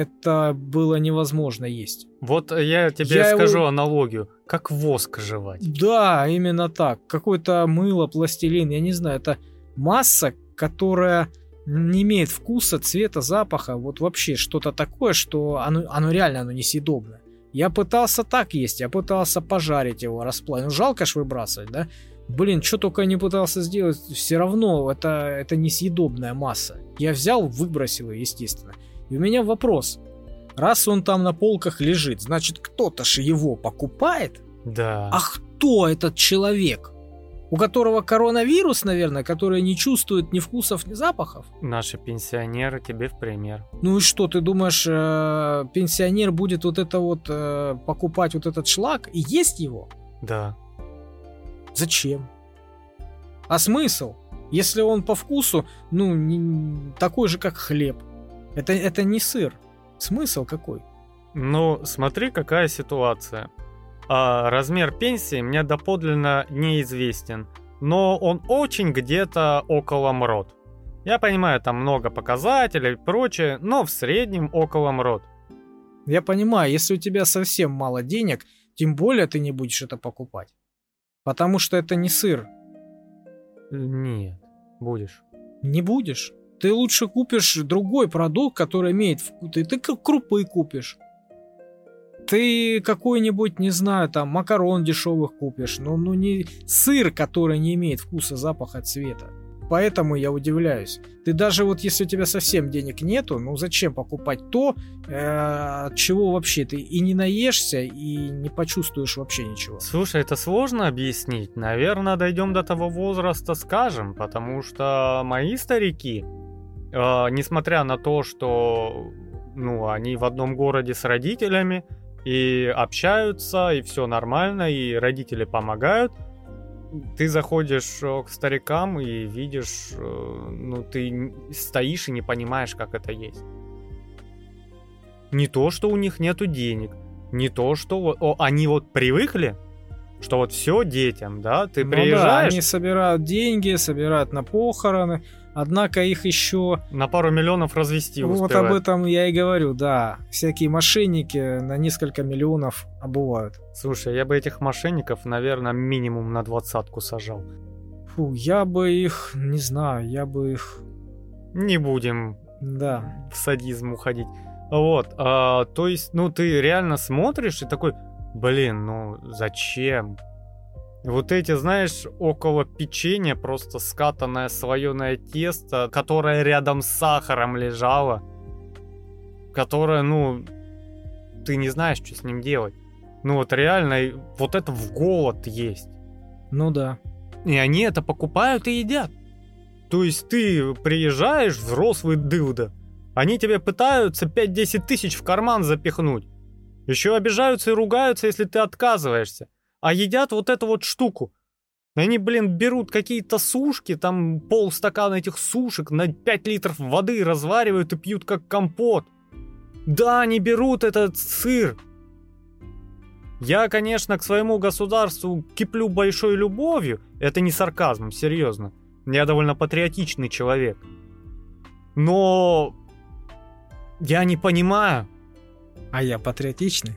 это было невозможно есть. Вот я тебе Я скажу его- аналогию. Как воск жевать. Да, именно так. Какое-то мыло, пластилин, я не знаю, это масса, которая не имеет вкуса, цвета, запаха, вот вообще что-то такое, что оно, оно реально оно несъедобное. Я пытался так есть, я пытался пожарить его, расплавить. Ну, жалко ж выбрасывать, да? Блин, что только не пытался сделать, все равно это, это несъедобная масса. Я взял, выбросил ее, естественно. И у меня вопрос. Раз он там на полках лежит, значит кто-то же его покупает? Да. А кто этот человек? У которого коронавирус, наверное, который не чувствует ни вкусов, ни запахов? Наши пенсионеры тебе в пример. Ну и что, ты думаешь, э, пенсионер будет вот это вот э, покупать вот этот шлак и есть его? Да. Зачем? А смысл? Если он по вкусу, ну, не- такой же, как хлеб. Это, это не сыр. Смысл какой? Ну, смотри, какая ситуация. А, размер пенсии мне доподлинно неизвестен, но он очень где-то около МРОД. Я понимаю, там много показателей и прочее, но в среднем около МРОД. Я понимаю, если у тебя совсем мало денег, тем более ты не будешь это покупать. Потому что это не сыр. Нет, будешь. Не будешь. Ты лучше купишь другой продукт, который имеет вкус. Ты, ты крупы купишь. Ты какой-нибудь, не знаю, там, макарон дешевых купишь. Но ну не сыр, который не имеет вкуса, запаха, цвета. Поэтому я удивляюсь. Ты даже вот если у тебя совсем денег нету, ну зачем покупать то, э, от чего вообще ты и не наешься, и не почувствуешь вообще ничего. Слушай, это сложно объяснить. Наверное, дойдем до того возраста, скажем, потому что мои старики, э, несмотря на то, что ну, они в одном городе с родителями и общаются, и все нормально, и родители помогают, ты заходишь э, к старикам и видишь, э, ну, ты стоишь и не понимаешь, как это есть. Не то, что у них нету денег, не то, что о, они вот привыкли, что вот все детям, да, ты Ну да, приезжаешь, они собирают деньги, собирают на похороны, однако их еще на пару миллионов развести вот об этом я и говорю, да, всякие мошенники на несколько миллионов обувают. Слушай, я бы этих мошенников, наверное, минимум на двадцатку сажал. Фу, я бы их, не знаю, я бы их, Не будем да. в садизм уходить. Вот, а, то есть, ну, ты реально смотришь и такой, блин, ну, зачем? Вот эти, знаешь, около печенья просто скатанное слоеное тесто, которое рядом с сахаром лежало, которое, ну, ты не знаешь, что с ним делать. Ну вот реально, вот это в голод есть. Ну да. И они это покупают и едят. То есть ты приезжаешь, взрослый дылда, они тебе пытаются 5-10 тысяч в карман запихнуть. Еще обижаются и ругаются, если ты отказываешься. А едят вот эту вот штуку. Они, блин, берут какие-то сушки, там полстакана этих сушек на 5 литров воды разваривают и пьют как компот. Да, они берут этот сыр. Я, конечно, к своему государству киплю большой любовью. Это не сарказм, серьезно. Я довольно патриотичный человек. Но я не понимаю. А я патриотичный.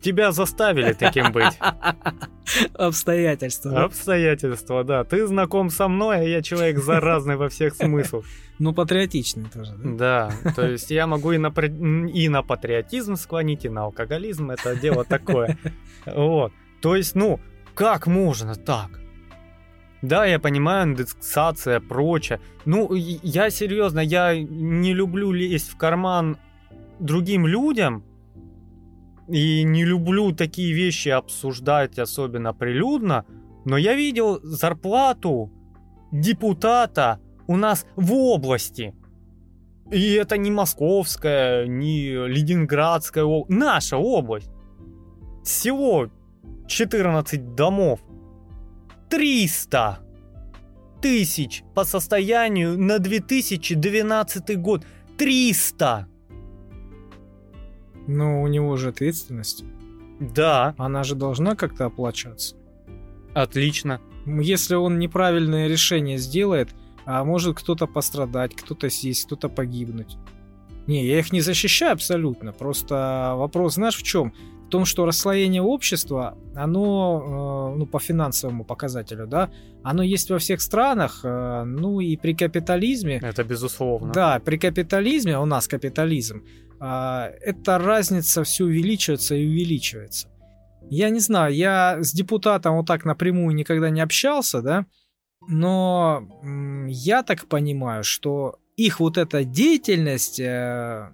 Тебя заставили таким быть. Обстоятельства. Обстоятельства, да. Ты знаком со мной, а я человек заразный во всех смыслах. Ну, патриотичный тоже, да? Да, то есть я могу и на, и на патриотизм склонить, и на алкоголизм, это дело такое. Вот. То есть, ну, как можно так? Да, я понимаю, индексация, прочее. Ну, я серьезно, я не люблю лезть в карман другим людям, и не люблю такие вещи обсуждать, особенно прилюдно, но я видел зарплату депутата у нас в области. И это не московская, не ленинградская область, наша область. Всего 14 домов. 300 тысяч по состоянию на 2012 год. 300! Но у него же ответственность. Да. Она же должна как-то оплачиваться. Отлично. Если он неправильное решение сделает, а может кто-то пострадать, кто-то сесть, кто-то погибнуть. Не, я их не защищаю абсолютно. Просто вопрос, знаешь, в чем? В том, что расслоение общества, оно, э, ну, по финансовому показателю, да, оно есть во всех странах, э, ну, и при капитализме... Это безусловно. Да, при капитализме, у нас капитализм, а, эта разница все увеличивается и увеличивается. Я не знаю, я с депутатом вот так напрямую никогда не общался, да, но я так понимаю, что их вот эта деятельность, э,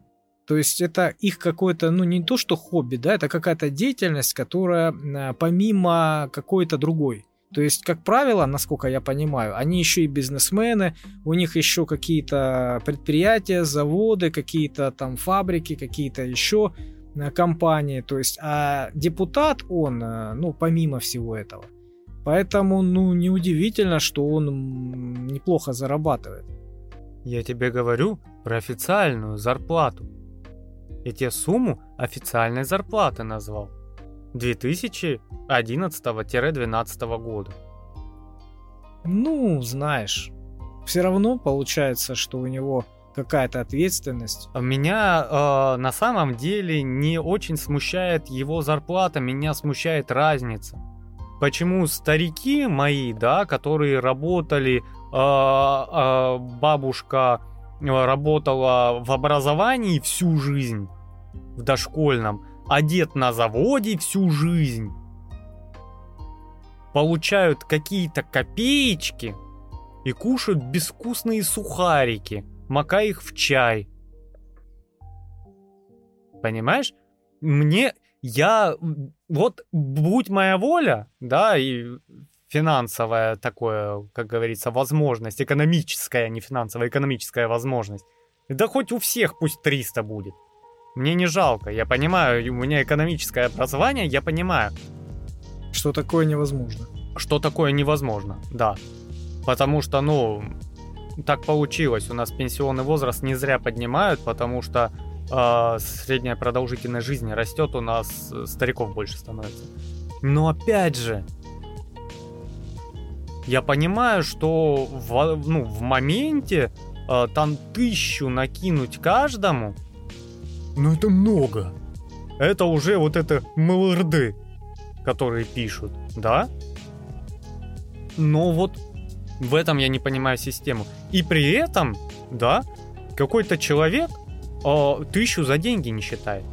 то есть это их какое-то, ну не то что хобби, да, это какая-то деятельность, которая э, помимо какой-то другой. То есть, как правило, насколько я понимаю, они еще и бизнесмены, у них еще какие-то предприятия, заводы, какие-то там фабрики, какие-то еще э, компании. То есть, а депутат он, э, ну, помимо всего этого. Поэтому, ну, неудивительно, что он неплохо зарабатывает. Я тебе говорю про официальную зарплату. Я тебе сумму официальной зарплаты назвал. 2011-12 года. Ну, знаешь, все равно получается, что у него какая-то ответственность. Меня э, на самом деле не очень смущает его зарплата, меня смущает разница. Почему старики мои, да, которые работали, э, э, бабушка работала в образовании всю жизнь, в дошкольном, одет на заводе всю жизнь, получают какие-то копеечки и кушают безвкусные сухарики, макая их в чай. Понимаешь? Мне, я, вот будь моя воля, да, и финансовая такое, как говорится, возможность, экономическая, не финансовая, экономическая возможность. Да хоть у всех пусть 300 будет. Мне не жалко, я понимаю, у меня экономическое образование, я понимаю. Что такое невозможно. Что такое невозможно, да. Потому что, ну, так получилось. У нас пенсионный возраст не зря поднимают, потому что э, средняя продолжительность жизни растет, у нас стариков больше становится. Но опять же, я понимаю, что в, ну, в моменте э, там тысячу накинуть каждому, ну это много. Это уже вот это МЛРД, которые пишут, да? Но вот в этом я не понимаю систему. И при этом, да, какой-то человек э, тысячу за деньги не считает.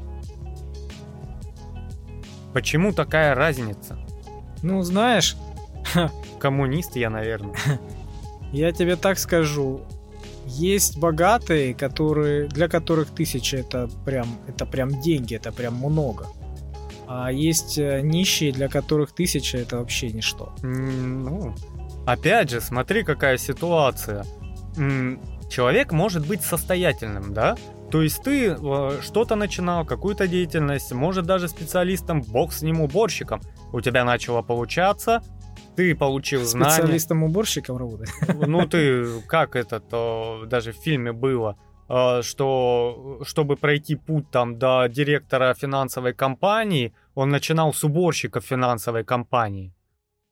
Почему такая разница? Ну, знаешь... Коммунист я, наверное. Я тебе так скажу. Есть богатые, которые, для которых тысяча это прям, это прям деньги, это прям много. А есть э, нищие, для которых тысяча это вообще ничто. Ну, опять же, смотри, какая ситуация. Человек может быть состоятельным, да? То есть ты э, что-то начинал, какую-то деятельность, может даже специалистом, бог с ним уборщиком. У тебя начало получаться, ты получил знания. Специалистом-уборщиком работать? Ну ты, как это, то даже в фильме было, э, что чтобы пройти путь там до директора финансовой компании, он начинал с уборщика финансовой компании.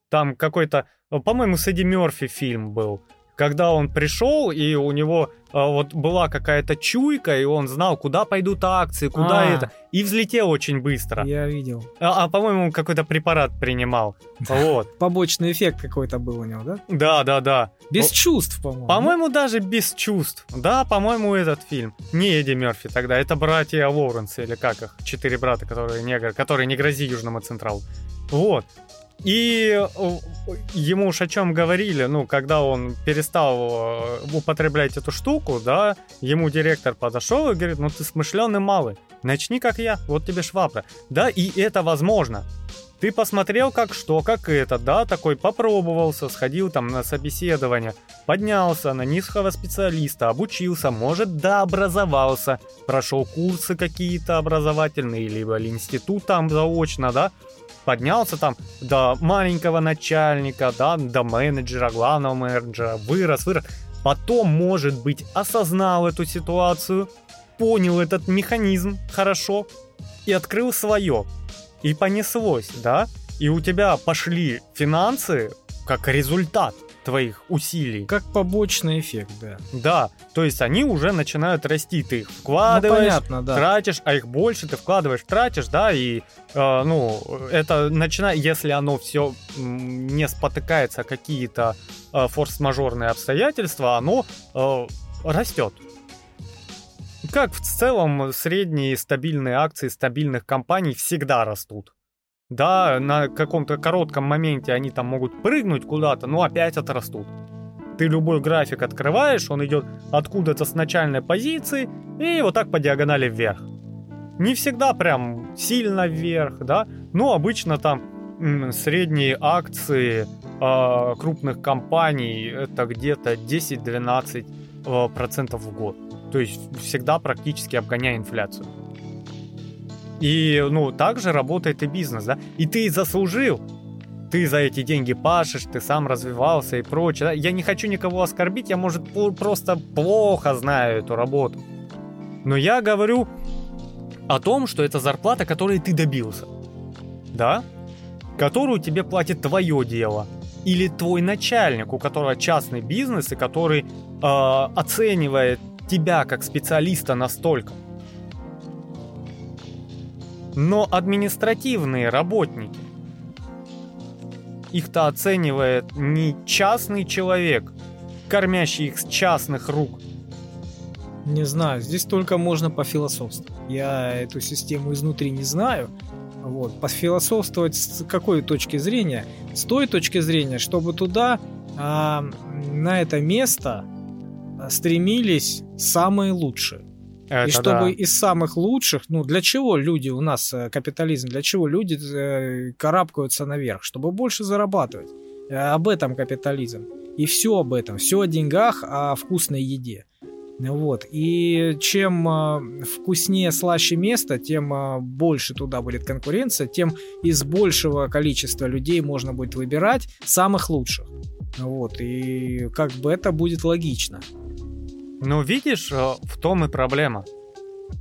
Там какой-то, по-моему, с Эдди Мерфи фильм был, когда он пришел, и у него а, вот была какая-то чуйка, и он знал, куда пойдут акции, куда а, это, и взлетел очень быстро. Я видел. А, а по-моему, он какой-то препарат принимал. Вот. Побочный эффект какой-то был у него, да? Да, да, да. Без чувств, по-моему. По-моему, даже без чувств. Да, по-моему, этот фильм. Не Эдди Мерфи тогда, это братья Лоуренс, или как их, четыре брата, которые не, которые не грози Южному Централу. Вот. И э, ему уж о чем говорили, ну, когда он перестал э, употреблять эту штуку, да, ему директор подошел и говорит, ну, ты смышленый малый, начни как я, вот тебе швабра. Да, и это возможно. Ты посмотрел, как что, как это, да, такой попробовался, сходил там на собеседование, поднялся на низкого специалиста, обучился, может, да, образовался, прошел курсы какие-то образовательные, либо институт там заочно, да, поднялся там до маленького начальника, да, до менеджера, главного менеджера, вырос, вырос. Потом, может быть, осознал эту ситуацию, понял этот механизм хорошо и открыл свое. И понеслось, да? И у тебя пошли финансы как результат твоих усилий. Как побочный эффект, да. Да, то есть они уже начинают расти, ты их вкладываешь, ну, понятно, да. тратишь, а их больше ты вкладываешь, тратишь, да, и, э, ну, это начинает, если оно все не спотыкается какие-то э, форс-мажорные обстоятельства, оно э, растет. Как в целом средние стабильные акции стабильных компаний всегда растут. Да, на каком-то коротком моменте они там могут прыгнуть куда-то, но опять отрастут. Ты любой график открываешь, он идет откуда-то с начальной позиции и вот так по диагонали вверх. Не всегда прям сильно вверх, да, но обычно там средние акции э, крупных компаний это где-то 10-12% э, процентов в год. То есть всегда практически обгоняя инфляцию. И, ну, также работает и бизнес, да? И ты заслужил. Ты за эти деньги пашешь, ты сам развивался и прочее. Да? Я не хочу никого оскорбить, я, может, просто плохо знаю эту работу. Но я говорю о том, что это зарплата, которой ты добился. Да? Которую тебе платит твое дело. Или твой начальник, у которого частный бизнес, и который э, оценивает тебя как специалиста настолько, но административные работники. Их-то оценивает не частный человек, кормящий их с частных рук. Не знаю, здесь только можно пофилософствовать. Я эту систему изнутри не знаю. Вот. Пофилософствовать с какой точки зрения? С той точки зрения, чтобы туда, а, на это место стремились самые лучшие. Это и чтобы да. из самых лучших, ну для чего люди у нас э, капитализм, для чего люди э, карабкаются наверх, чтобы больше зарабатывать. Э, об этом капитализм. И все об этом, все о деньгах, о вкусной еде. Вот. И чем вкуснее, слаще место, тем больше туда будет конкуренция, тем из большего количества людей можно будет выбирать самых лучших. Вот. И как бы это будет логично. Ну, видишь, э, в том и проблема,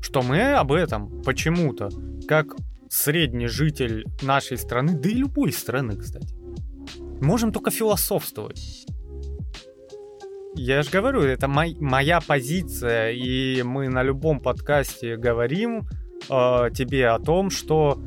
что мы об этом почему-то, как средний житель нашей страны, да и любой страны, кстати, можем только философствовать. Я же говорю, это мой, моя позиция, и мы на любом подкасте говорим э, тебе о том, что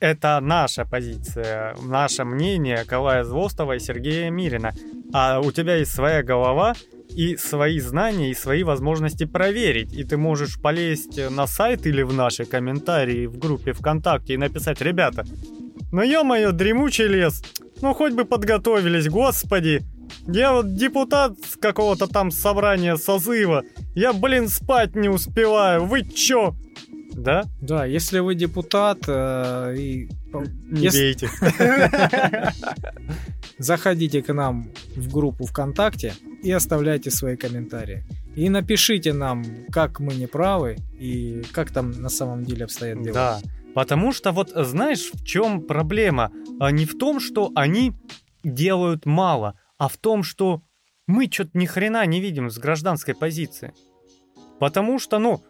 это наша позиция, наше мнение Калая Злостова и Сергея Мирина. А у тебя есть своя голова, и свои знания, и свои возможности проверить. И ты можешь полезть на сайт или в наши комментарии в группе ВКонтакте и написать, ребята, ну ё-моё, дремучий лес, ну хоть бы подготовились, господи. Я вот депутат с какого-то там собрания созыва. Я, блин, спать не успеваю. Вы чё? Да? Да, если вы депутат э, и Не Если- бейте. заходите к нам в группу ВКонтакте и оставляйте свои комментарии. И напишите нам, как мы не правы и как там на самом деле обстоят дела. Да. Потому что вот знаешь, в чем проблема? А не в том, что они делают мало, а в том, что мы что-то ни хрена не видим с гражданской позиции. Потому что, ну,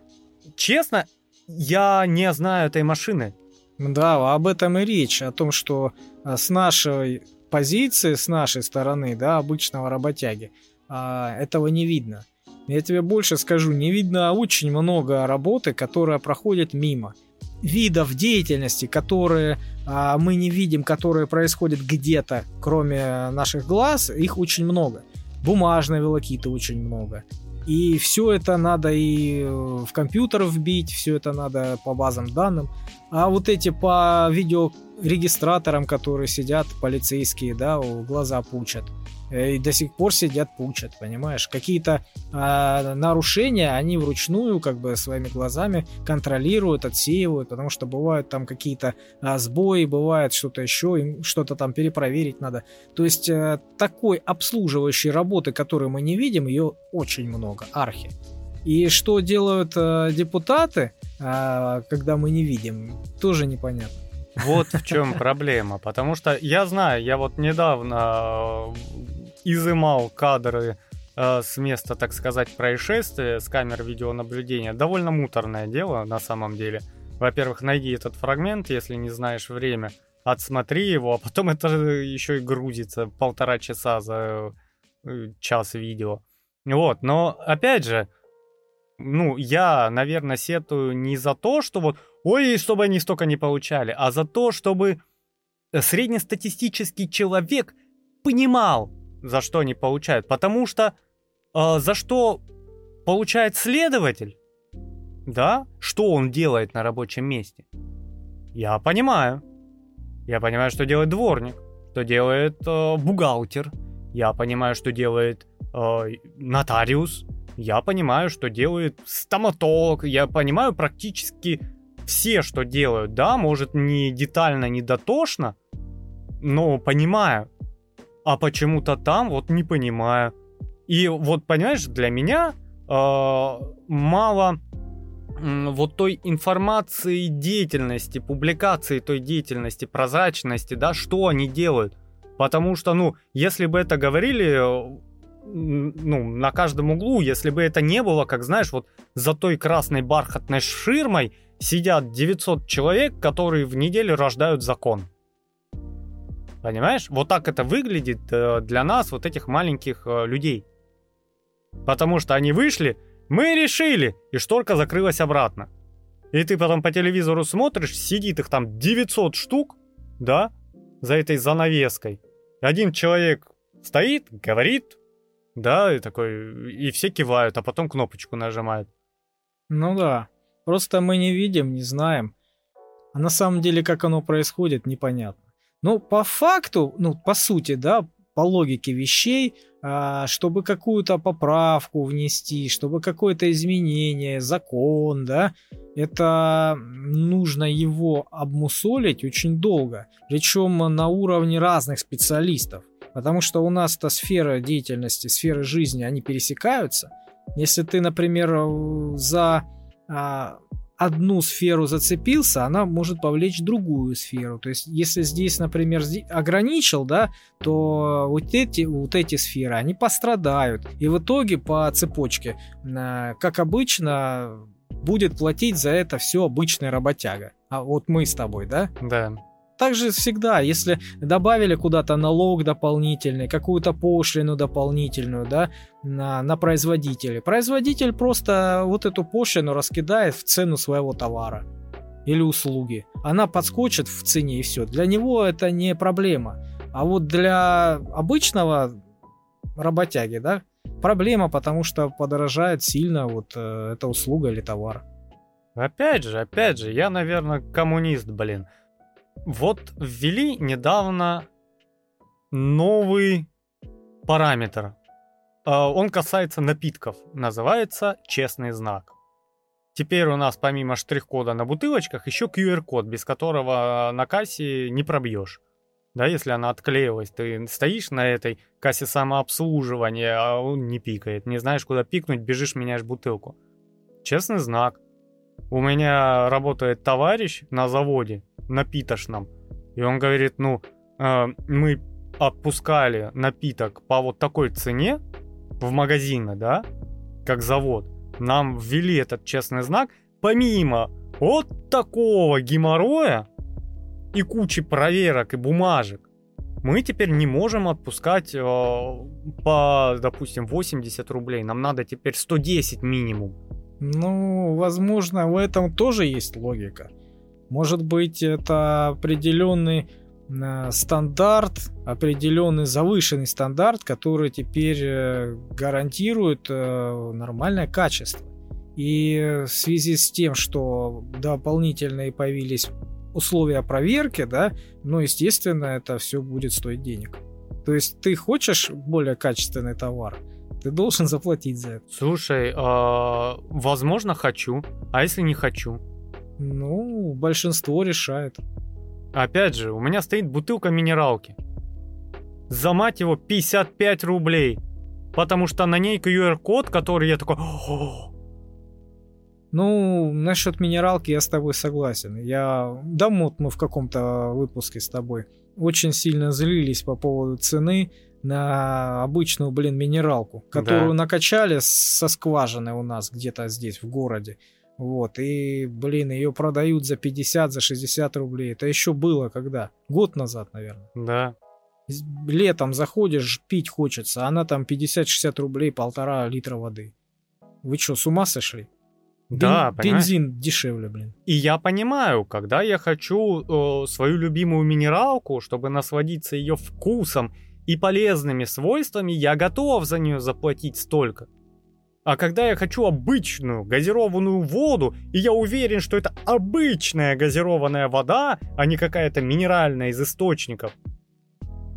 честно, я не знаю этой машины. Да, об этом и речь, о том, что а, с нашей позиции, с нашей стороны, да, обычного работяги, а, этого не видно. Я тебе больше скажу, не видно очень много работы, которая проходит мимо. Видов деятельности, которые а, мы не видим, которые происходят где-то, кроме наших глаз, их очень много. Бумажной волокиты очень много. И все это надо и э, в компьютер вбить, все это надо по базам данным. А вот эти по видеорегистраторам, которые сидят, полицейские, да, глаза пучат. Э, И до сих пор сидят, пучат, понимаешь? Какие-то а, нарушения они вручную, как бы своими глазами контролируют, отсеивают, потому что бывают там какие-то а, сбои, бывает что-то еще, им что-то там перепроверить надо. То есть э, такой обслуживающей работы, которую мы не видим, ее очень много, архи. И что делают э, депутаты, а, когда мы не видим, тоже непонятно. Вот в чем проблема. Потому что я знаю, я вот недавно э, изымал кадры э, с места, так сказать, происшествия с камер видеонаблюдения. Довольно муторное дело на самом деле. Во-первых, найди этот фрагмент, если не знаешь время, отсмотри его, а потом это еще и грузится полтора часа за э, час видео. Вот, но опять же, ну, я, наверное, сетую не за то, что вот, ой, чтобы они столько не получали, а за то, чтобы среднестатистический человек понимал, за что они получают. Потому что э, за что получает следователь, да, что он делает на рабочем месте, я понимаю. Я понимаю, что делает дворник, что делает э, бухгалтер, я понимаю, что делает э, нотариус, я понимаю, что делает стоматолог, я понимаю практически все, что делают, да, может не детально, не дотошно, но понимаю. А почему-то там вот не понимаю. И вот, понимаешь, для меня э, мало вот той информации деятельности, публикации той деятельности, прозрачности, да, что они делают. Потому что, ну, если бы это говорили, э, ну, на каждом углу, если бы это не было, как знаешь, вот за той красной бархатной ширмой сидят 900 человек, которые в неделю рождают закон. Понимаешь? Вот так это выглядит э, для нас, вот этих маленьких э, людей. Потому что они вышли, мы решили, и шторка закрылась обратно. И ты потом по телевизору смотришь, сидит их там 900 штук, да, за этой занавеской. Один человек стоит, говорит, да, и такой, и все кивают, а потом кнопочку нажимают. Ну да. Просто мы не видим, не знаем. А на самом деле, как оно происходит, непонятно. Ну, по факту, ну, по сути, да, по логике вещей, а, чтобы какую-то поправку внести, чтобы какое-то изменение, закон, да, это нужно его обмусолить очень долго. Причем на уровне разных специалистов. Потому что у нас-то сфера деятельности, сферы жизни, они пересекаются. Если ты, например, э, за одну сферу зацепился, она может повлечь другую сферу. То есть, если здесь, например, ограничил, да, то вот эти, вот эти сферы, они пострадают. И в итоге по цепочке, а, как обычно, будет платить за это все обычный работяга. А вот мы с тобой, да? Да. Так же всегда, если добавили куда-то налог дополнительный, какую-то пошлину дополнительную, да, на, на производителя. Производитель просто вот эту пошлину раскидает в цену своего товара или услуги. Она подскочит в цене и все. Для него это не проблема. А вот для обычного работяги, да, проблема, потому что подорожает сильно вот э, эта услуга или товар. Опять же, опять же, я, наверное, коммунист, блин. Вот ввели недавно новый параметр. А, Он касается напитков. Называется честный знак. теперь у нас помимо штрих-кода на бутылочках еще QR-код, без которого на кассе не пробьешь. Да, если она отклеилась, ты стоишь на этой кассе самообслуживания, а он не пикает. Не знаешь, куда пикнуть, бежишь, меняешь бутылку. Честный знак. У меня работает товарищ на заводе, напиточном, и он говорит, ну, э, мы отпускали напиток по вот такой цене в магазины, да, как завод, нам ввели этот честный знак, помимо вот такого геморроя и кучи проверок и бумажек, мы теперь не можем отпускать э, по, допустим, 80 рублей. Нам надо теперь 110 минимум. Ну, возможно, в этом тоже есть логика. Может быть, это определенный э, стандарт, определенный завышенный стандарт, который теперь э, гарантирует э, нормальное качество. И в связи с тем, что дополнительные появились условия проверки, да, ну, естественно, это все будет стоить денег. То есть ты хочешь более качественный товар, ты должен заплатить за это. Слушай, э, возможно, хочу. А если не хочу? Ну, большинство решает. Опять же, у меня стоит бутылка минералки. За мать его 55 рублей. Потому что на ней QR-код, который я такой... Ну, насчет минералки я с тобой согласен. Я... Да, вот мы в каком-то выпуске с тобой очень сильно злились по поводу цены на обычную, блин, минералку, которую да. накачали со скважины у нас где-то здесь, в городе. Вот, и, блин, ее продают за 50, за 60 рублей. Это еще было когда? Год назад, наверное. Да. Летом заходишь, пить хочется, она там 50-60 рублей, полтора литра воды. Вы что, с ума сошли? Да, Бен, бензин дешевле, блин. И я понимаю, когда я хочу э, свою любимую минералку, чтобы насладиться ее вкусом и полезными свойствами, я готов за нее заплатить столько. А когда я хочу обычную газированную воду, и я уверен, что это обычная газированная вода, а не какая-то минеральная из источников,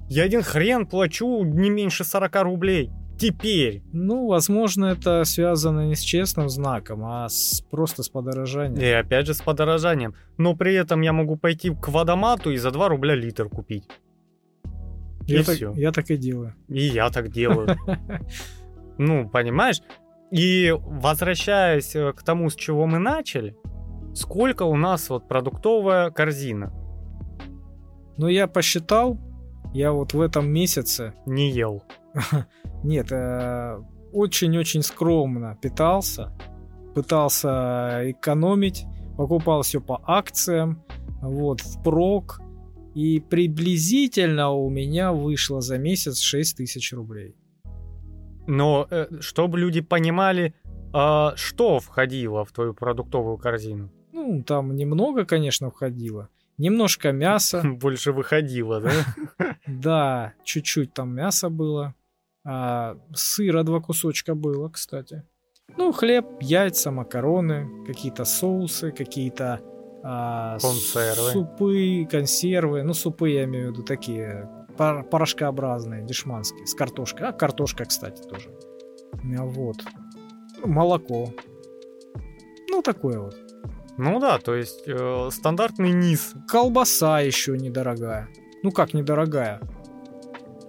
я один хрен плачу не меньше 40 рублей. Теперь. Ну, возможно, это связано не с честным знаком, а с, просто с подорожанием. И опять же с подорожанием. Но при этом я могу пойти к водомату и за 2 рубля литр купить. Я, и так, все. я так и делаю. И я так делаю. Ну, понимаешь? И возвращаясь э, к тому, с чего мы начали, сколько у нас вот продуктовая корзина? Ну, я посчитал, я вот в этом месяце... Не ел. Нет, э, очень-очень скромно питался, пытался экономить, покупал все по акциям, вот, впрок, и приблизительно у меня вышло за месяц 6 тысяч рублей. Но э, чтобы люди понимали, э, что входило в твою продуктовую корзину? Ну, там немного, конечно, входило. Немножко мяса. Больше выходило, да? Да, чуть-чуть там мяса было. А, сыра два кусочка было, кстати. Ну, хлеб, яйца, макароны, какие-то соусы, какие-то а, консервы. супы, консервы. Ну, супы я имею в виду такие порошкообразные, дешманские, с картошкой. А картошка, кстати, тоже. Вот. Молоко. Ну, такое вот. Ну да, то есть э, стандартный низ. Колбаса еще недорогая. Ну как недорогая?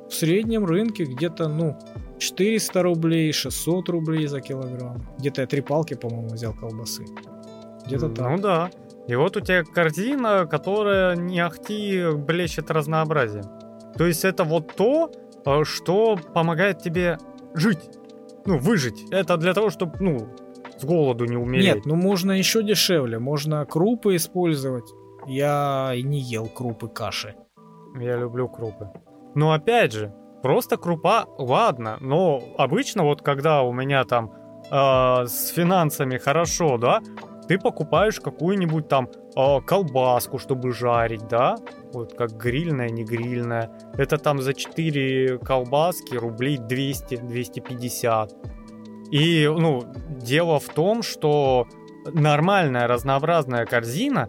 В среднем рынке где-то, ну, 400 рублей, 600 рублей за килограмм. Где-то я три палки, по-моему, взял колбасы. Где-то ну, так. Ну да. И вот у тебя корзина, которая не ахти блещет разнообразием. То есть это вот то, э, что помогает тебе жить. Ну, выжить. Это для того, чтобы, ну, с голоду не умереть. Нет, ну можно еще дешевле. Можно крупы использовать. Я и не ел крупы каши. Я люблю крупы. Но опять же, просто крупа, ладно, но обычно вот когда у меня там э, с финансами хорошо, да, ты покупаешь какую-нибудь там э, колбаску, чтобы жарить, да, вот как грильная, не грильная. Это там за 4 колбаски рублей 200-250. И, ну, дело в том, что нормальная разнообразная корзина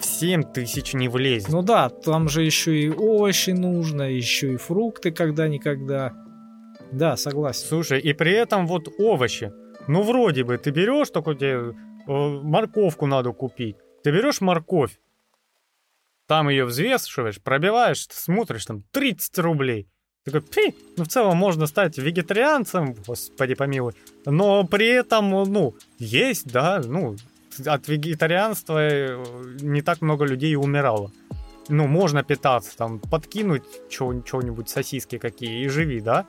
в 7 тысяч не влезет. Ну да, там же еще и овощи нужно, еще и фрукты когда-никогда. Да, согласен. Слушай, и при этом вот овощи. Ну, вроде бы, ты берешь такой тебе морковку надо купить. Ты берешь морковь, там ее взвешиваешь, пробиваешь, смотришь, там 30 рублей. Такой, пи, ну в целом можно стать вегетарианцем, господи помилуй. Но при этом, ну, есть, да, ну, от вегетарианства э, не так много людей умирало. Ну, можно питаться, там, подкинуть чего-нибудь, сосиски какие, и живи, да?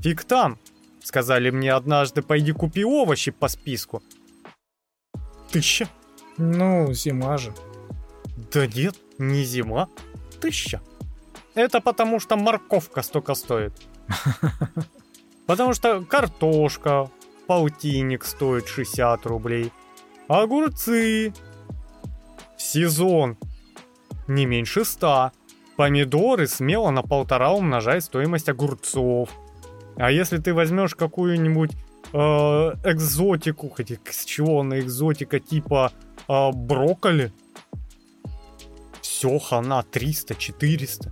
Фиг там. Сказали мне однажды, пойди купи овощи по списку. Тысяча. Ну, зима же. Да нет, не зима. Тысяча. Это потому что морковка столько стоит. Потому что картошка, полтинник стоит 60 рублей. Огурцы. Сезон. Не меньше 100. Помидоры смело на полтора умножай стоимость огурцов. А если ты возьмешь какую-нибудь э, экзотику, хотя с чего она экзотика, типа э, брокколи, все, хана, 300-400.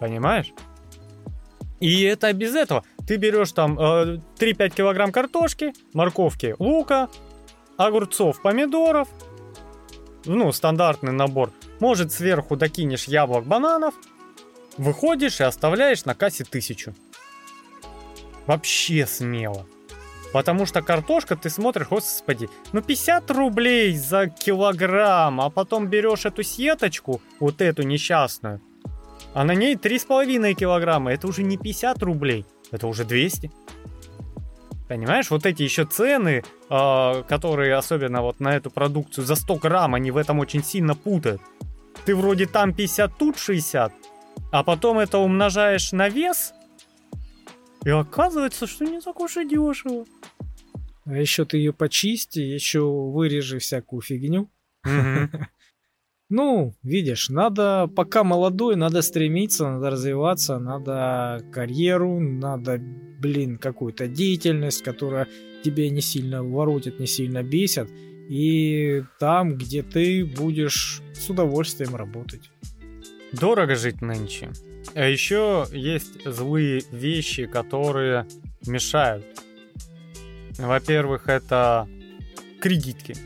Понимаешь? И это без этого. Ты берешь там э, 3-5 килограмм картошки, морковки, лука, огурцов, помидоров. Ну, стандартный набор. Может, сверху докинешь яблок, бананов. Выходишь и оставляешь на кассе тысячу. Вообще смело. Потому что картошка, ты смотришь, господи, ну 50 рублей за килограмм, а потом берешь эту сеточку, вот эту несчастную, а на ней 3,5 килограмма, это уже не 50 рублей, это уже 200. Понимаешь, вот эти еще цены, э, которые особенно вот на эту продукцию за 100 грамм, они в этом очень сильно путают. Ты вроде там 50, тут 60, а потом это умножаешь на вес, и оказывается, что не так уж и дешево. А еще ты ее почисти, еще вырежи всякую фигню. Ну, видишь, надо, пока молодой, надо стремиться, надо развиваться, надо карьеру, надо, блин, какую-то деятельность, которая тебе не сильно воротит, не сильно бесит. И там, где ты будешь с удовольствием работать. Дорого жить нынче. А еще есть злые вещи, которые мешают. Во-первых, это кредитки.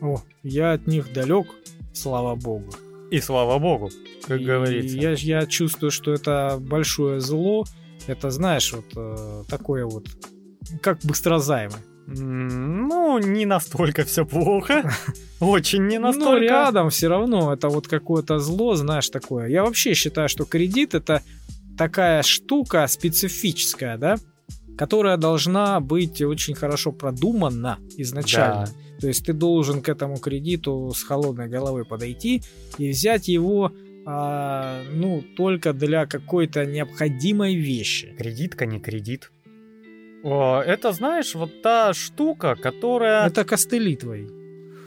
О, я от них далек, слава богу. И слава богу, как И говорится. Я, я чувствую, что это большое зло. Это, знаешь, вот э, такое вот, как быстрозаймы. Ну, не настолько все плохо. Очень не настолько. Ну, рядом все равно это вот какое-то зло, знаешь, такое. Я вообще считаю, что кредит это такая штука специфическая, да, которая должна быть очень хорошо продумана изначально. Да. То есть ты должен к этому кредиту с холодной головой подойти и взять его а, ну, только для какой-то необходимой вещи. Кредитка не кредит. Это, знаешь, вот та штука, которая... Это костыли твои.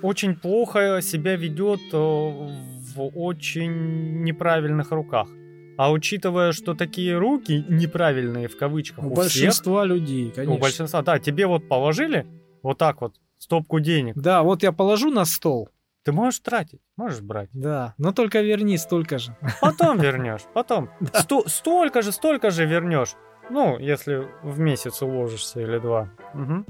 Очень плохо себя ведет э, в очень неправильных руках. А учитывая, что такие руки неправильные в кавычках у, у большинства всех, людей, конечно. У большинства, да, тебе вот положили вот так вот стопку денег. Да, вот я положу на стол. Ты можешь тратить, можешь брать. Да, но только верни столько же. Потом вернешь, потом. Сто, столько же, столько же вернешь. Ну, если в месяц уложишься или два. Угу.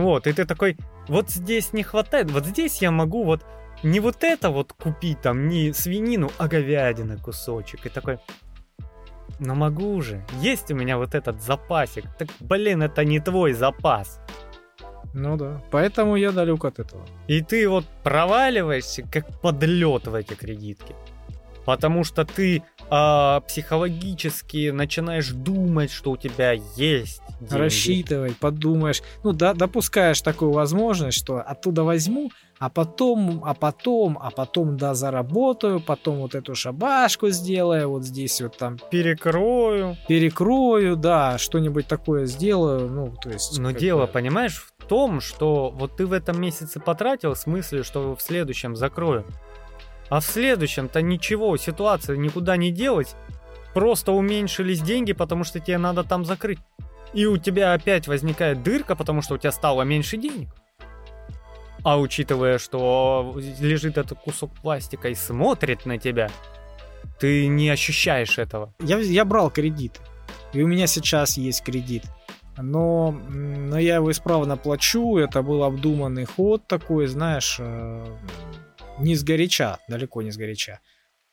Вот, и ты такой, вот здесь не хватает, вот здесь я могу вот не вот это вот купить там, не свинину, а говядины кусочек. И такой, но могу же, есть у меня вот этот запасик. Так, блин, это не твой запас. Ну да, поэтому я далек от этого. И ты вот проваливаешься как подлет в эти кредитки. Потому что ты э, психологически начинаешь думать, что у тебя есть деньги. Рассчитывать, подумаешь. Ну, да, допускаешь такую возможность, что оттуда возьму, а потом, а потом, а потом, да, заработаю, потом вот эту шабашку сделаю, вот здесь вот там... Перекрою. Перекрою, да, что-нибудь такое сделаю, ну, то есть... Но дело, понимаешь, в том, что вот ты в этом месяце потратил в смысле, что в следующем закрою. А в следующем-то ничего, ситуация никуда не делась. Просто уменьшились деньги, потому что тебе надо там закрыть. И у тебя опять возникает дырка, потому что у тебя стало меньше денег. А учитывая, что лежит этот кусок пластика и смотрит на тебя, ты не ощущаешь этого. Я, я брал кредит. И у меня сейчас есть кредит. Но, но я его исправно плачу, это был обдуманный ход такой, знаешь, э, не сгоряча, далеко не сгоряча.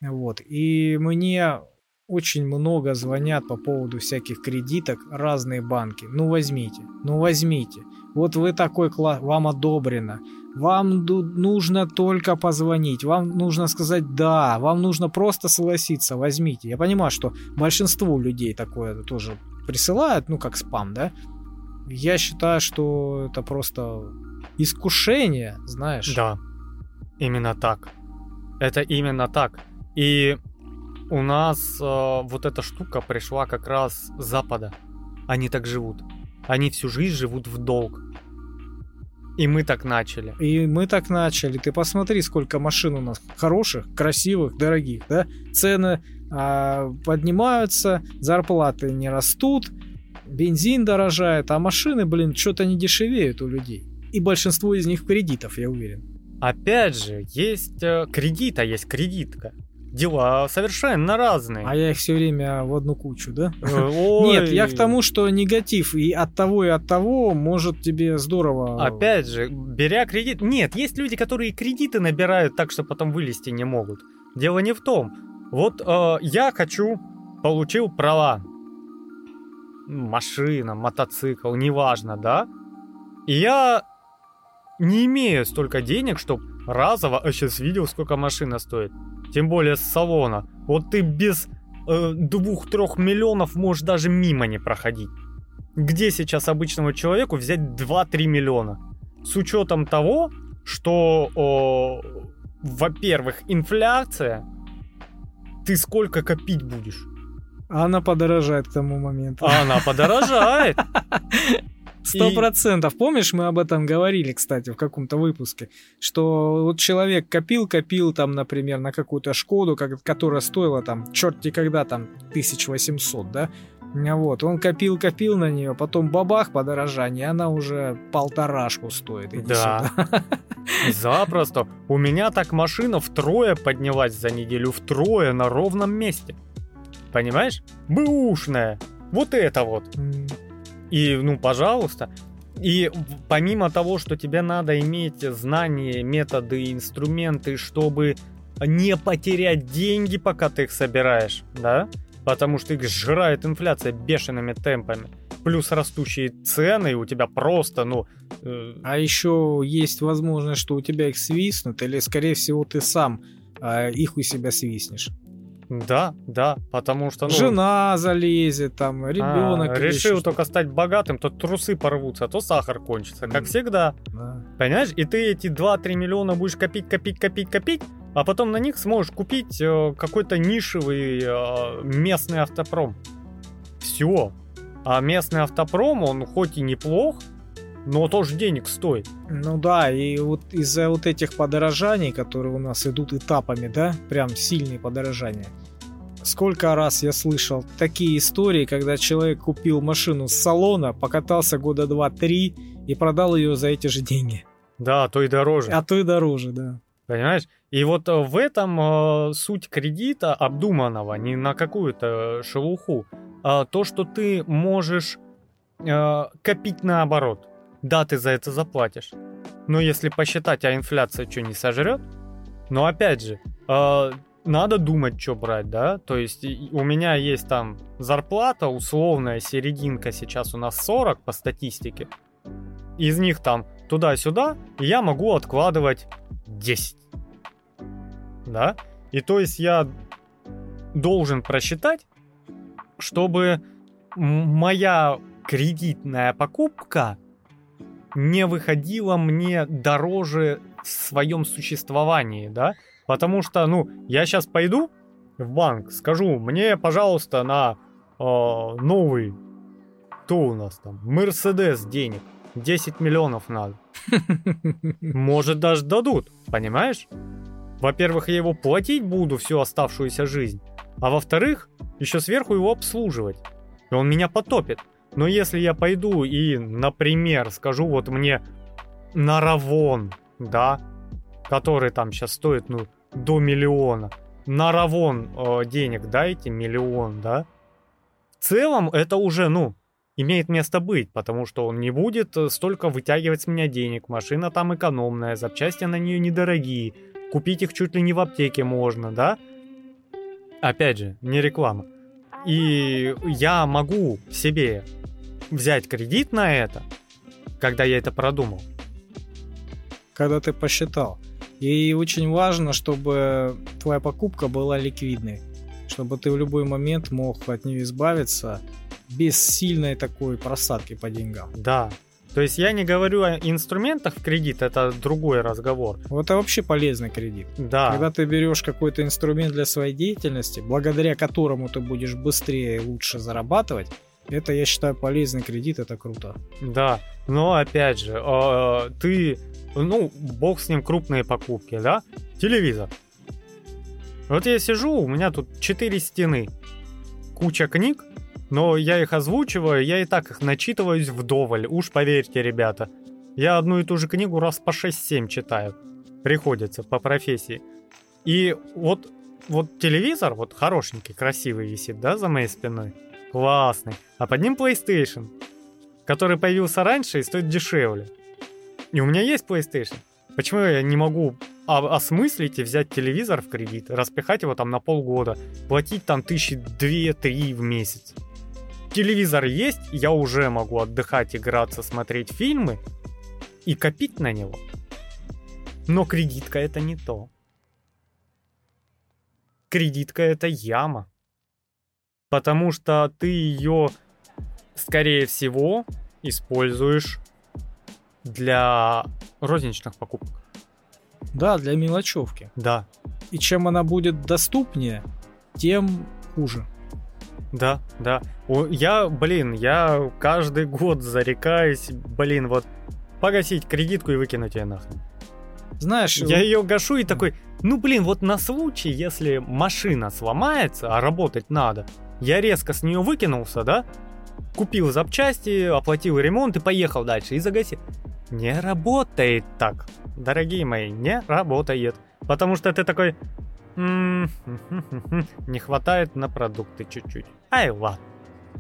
Вот. И мне очень много звонят по поводу всяких кредиток разные банки. Ну возьмите, ну возьмите. Вот вы такой класс, вам одобрено. Вам нужно только позвонить, вам нужно сказать «да», вам нужно просто согласиться, возьмите. Я понимаю, что большинству людей такое тоже присылают, ну как спам, да? Я считаю, что это просто искушение, знаешь. Да, именно так. Это именно так. И у нас э, вот эта штука пришла как раз с Запада. Они так живут. Они всю жизнь живут в долг. И мы так начали. И мы так начали. Ты посмотри, сколько машин у нас хороших, красивых, дорогих, да? Цены а, поднимаются, зарплаты не растут, бензин дорожает, а машины, блин, что-то не дешевеют у людей. И большинство из них кредитов, я уверен. Опять же, есть э, кредит, а есть кредитка дела совершенно разные. А я их все время в одну кучу, да? Ой. Нет, я к тому, что негатив и от того, и от того может тебе здорово... Опять же, беря кредит... Нет, есть люди, которые кредиты набирают так, что потом вылезти не могут. Дело не в том. Вот э, я хочу, получил права. Машина, мотоцикл, неважно, да? И я не имею столько денег, чтобы разово... А сейчас видел, сколько машина стоит? Тем более с салона. Вот ты без э, двух-трех миллионов можешь даже мимо не проходить. Где сейчас обычному человеку взять 2-3 миллиона? С учетом того, что, о, во-первых, инфляция, ты сколько копить будешь? Она подорожает к тому моменту. Она подорожает. Сто процентов. Помнишь, мы об этом говорили, кстати, в каком-то выпуске, что вот человек копил, копил там, например, на какую-то Шкоду, которая стоила там, черти когда там, 1800, да? Вот, он копил, копил на нее, потом бабах подорожание, она уже полторашку стоит. Иди да. Запросто. У меня так машина втрое поднялась за неделю, втрое на ровном месте. Понимаешь? Бэушная. Вот это вот. И, ну, пожалуйста. И помимо того, что тебе надо иметь знания, методы, инструменты, чтобы не потерять деньги, пока ты их собираешь, да? Потому что их сжирает инфляция бешеными темпами. Плюс растущие цены, и у тебя просто, ну... Э... А еще есть возможность, что у тебя их свистнут, или, скорее всего, ты сам э, их у себя свистнешь. Да, да, потому что... Ну, Жена залезет, там, ребенок. А, решил только стать богатым, то трусы порвутся, то сахар кончится, как всегда. Да. Понимаешь? И ты эти 2-3 миллиона будешь копить, копить, копить, копить, а потом на них сможешь купить э, какой-то нишевый э, местный автопром. Все. А местный автопром, он хоть и неплох, но тоже денег стоит. Ну да, и вот из-за вот этих подорожаний, которые у нас идут этапами, да, прям сильные подорожания. Сколько раз я слышал такие истории, когда человек купил машину с салона, покатался года два-три и продал ее за эти же деньги. Да, а то и дороже. А то и дороже, да. Понимаешь? И вот э, в этом э, суть кредита обдуманного, не на какую-то шелуху, а то, что ты можешь э, копить наоборот. Да, ты за это заплатишь. Но если посчитать, а инфляция что, не сожрет? Но опять же, э, надо думать, что брать, да? То есть у меня есть там зарплата, условная серединка сейчас у нас 40 по статистике. Из них там туда-сюда, и я могу откладывать 10. Да? И то есть я должен просчитать, чтобы моя кредитная покупка не выходило мне дороже в своем существовании, да? Потому что, ну, я сейчас пойду в банк, скажу, мне, пожалуйста, на э, новый, кто у нас там, Мерседес денег, 10 миллионов надо. Может, даже дадут, понимаешь? Во-первых, я его платить буду всю оставшуюся жизнь, а во-вторых, еще сверху его обслуживать. И он меня потопит. Но если я пойду и, например, скажу вот мне Наравон, да, который там сейчас стоит, ну, до миллиона, Наравон э, денег дайте, миллион, да, в целом это уже, ну, имеет место быть, потому что он не будет э, столько вытягивать с меня денег. Машина там экономная, запчасти на нее недорогие. Купить их чуть ли не в аптеке можно, да? Опять же, не реклама. И я могу себе взять кредит на это, когда я это продумал. Когда ты посчитал. И очень важно, чтобы твоя покупка была ликвидной. Чтобы ты в любой момент мог от нее избавиться без сильной такой просадки по деньгам. Да. То есть я не говорю о инструментах в кредит, это другой разговор. Вот это вообще полезный кредит. Да. Когда ты берешь какой-то инструмент для своей деятельности, благодаря которому ты будешь быстрее и лучше зарабатывать, это, я считаю, полезный кредит, это круто. Да, но опять же, э, ты, ну, бог с ним, крупные покупки, да? Телевизор. Вот я сижу, у меня тут четыре стены, куча книг, но я их озвучиваю, я и так их начитываюсь вдоволь, уж поверьте, ребята. Я одну и ту же книгу раз по 6-7 читаю. Приходится по профессии. И вот, вот телевизор, вот хорошенький, красивый висит, да, за моей спиной. Классный. А под ним PlayStation, который появился раньше и стоит дешевле. И у меня есть PlayStation. Почему я не могу осмыслить и взять телевизор в кредит, распихать его там на полгода, платить там тысячи две-три в месяц? телевизор есть, я уже могу отдыхать, играться, смотреть фильмы и копить на него. Но кредитка это не то. Кредитка это яма. Потому что ты ее, скорее всего, используешь для розничных покупок. Да, для мелочевки. Да. И чем она будет доступнее, тем хуже. Да, да. Я, блин, я каждый год зарекаюсь, блин, вот погасить кредитку и выкинуть ее нахрен. Знаешь, я ее гашу и такой, ну блин, вот на случай, если машина сломается, а работать надо, я резко с нее выкинулся, да? Купил запчасти, оплатил ремонт и поехал дальше и загасил. Не работает так, дорогие мои, не работает. Потому что ты такой, не хватает на продукты чуть-чуть. Ай, ладно.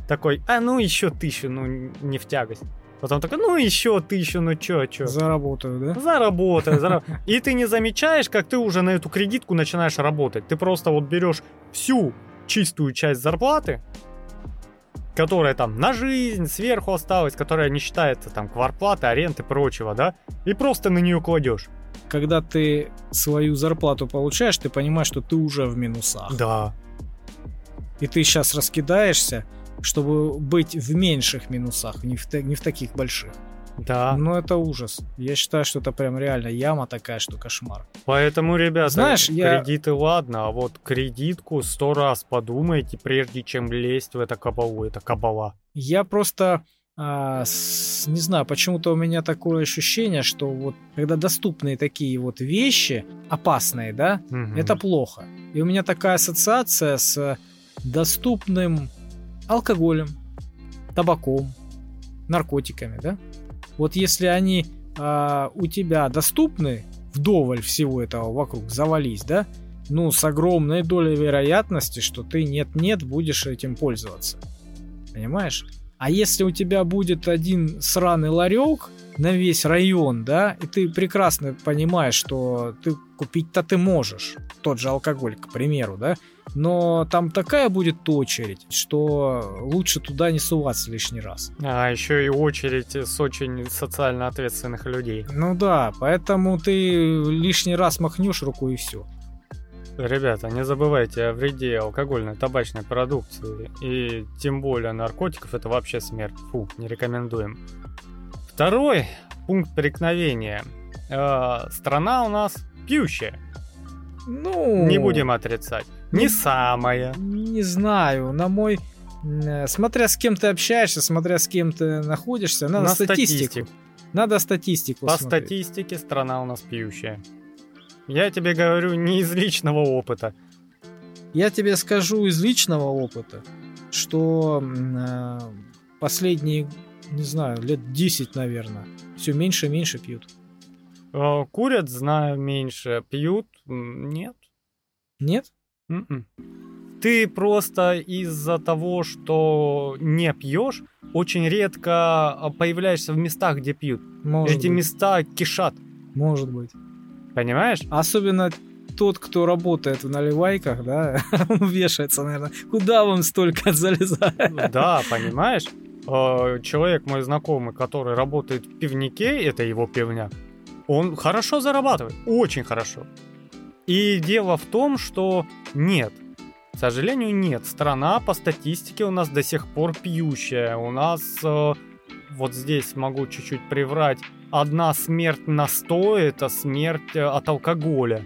Такой, а ну еще тысячу, ну не в тягость. Потом такой, ну еще тысячу, ну чё, чё. Заработаю, да? Заработаю, заработаю. И ты не замечаешь, как ты уже на эту кредитку начинаешь работать. Ты просто вот берешь всю чистую часть зарплаты, которая там на жизнь сверху осталась, которая не считается там кварплаты, аренды и прочего, да, и просто на нее кладешь когда ты свою зарплату получаешь, ты понимаешь, что ты уже в минусах. Да. И ты сейчас раскидаешься, чтобы быть в меньших минусах, не в, не в таких больших. Да. Но это ужас. Я считаю, что это прям реально яма такая, что кошмар. Поэтому, ребята, Знаешь, кредиты я... ладно, а вот кредитку сто раз подумайте, прежде чем лезть в это кабалу. Это кабала. Я просто а, с, не знаю, почему-то у меня такое ощущение, что вот когда доступные такие вот вещи, опасные, да, угу. это плохо. И у меня такая ассоциация с доступным алкоголем, табаком, наркотиками, да. Вот если они а, у тебя доступны вдоволь всего этого вокруг, завались, да, ну, с огромной долей вероятности, что ты нет-нет будешь этим пользоваться. Понимаешь? А если у тебя будет один сраный ларек на весь район, да, и ты прекрасно понимаешь, что ты купить-то ты можешь, тот же алкоголь, к примеру, да, но там такая будет очередь, что лучше туда не суваться лишний раз. А еще и очередь с очень социально ответственных людей. Ну да, поэтому ты лишний раз махнешь руку и все. Ребята, не забывайте о вреде алкогольной, табачной продукции и тем более наркотиков. Это вообще смерть. Фу, не рекомендуем. Второй пункт преткновения. Э, страна у нас пьющая. Ну... Не будем отрицать. Не самая. Не знаю. На мой... Э, смотря с кем ты общаешься, смотря с кем ты находишься, надо На статистику. Статистик. Надо статистику По смотреть. статистике страна у нас пьющая. Я тебе говорю не из личного опыта. Я тебе скажу из личного опыта, что э, последние, не знаю, лет 10, наверное, все меньше и меньше пьют. Э, курят, знаю, меньше. Пьют? Нет. Нет? Mm-mm. Ты просто из-за того, что не пьешь, очень редко а, появляешься в местах, где пьют. Может Эти быть. места кишат. Может быть. Понимаешь? Особенно тот, кто работает в наливайках, да, он вешается, наверное. Куда вам столько залезать? Да, понимаешь? Э, Человек мой знакомый, который работает в пивнике, это его пивняк, он хорошо зарабатывает, очень хорошо. И дело в том, что нет, к сожалению, нет. Страна по статистике у нас до сих пор пьющая. У нас, э, вот здесь могу чуть-чуть приврать, одна смерть на 100 это смерть э, от алкоголя.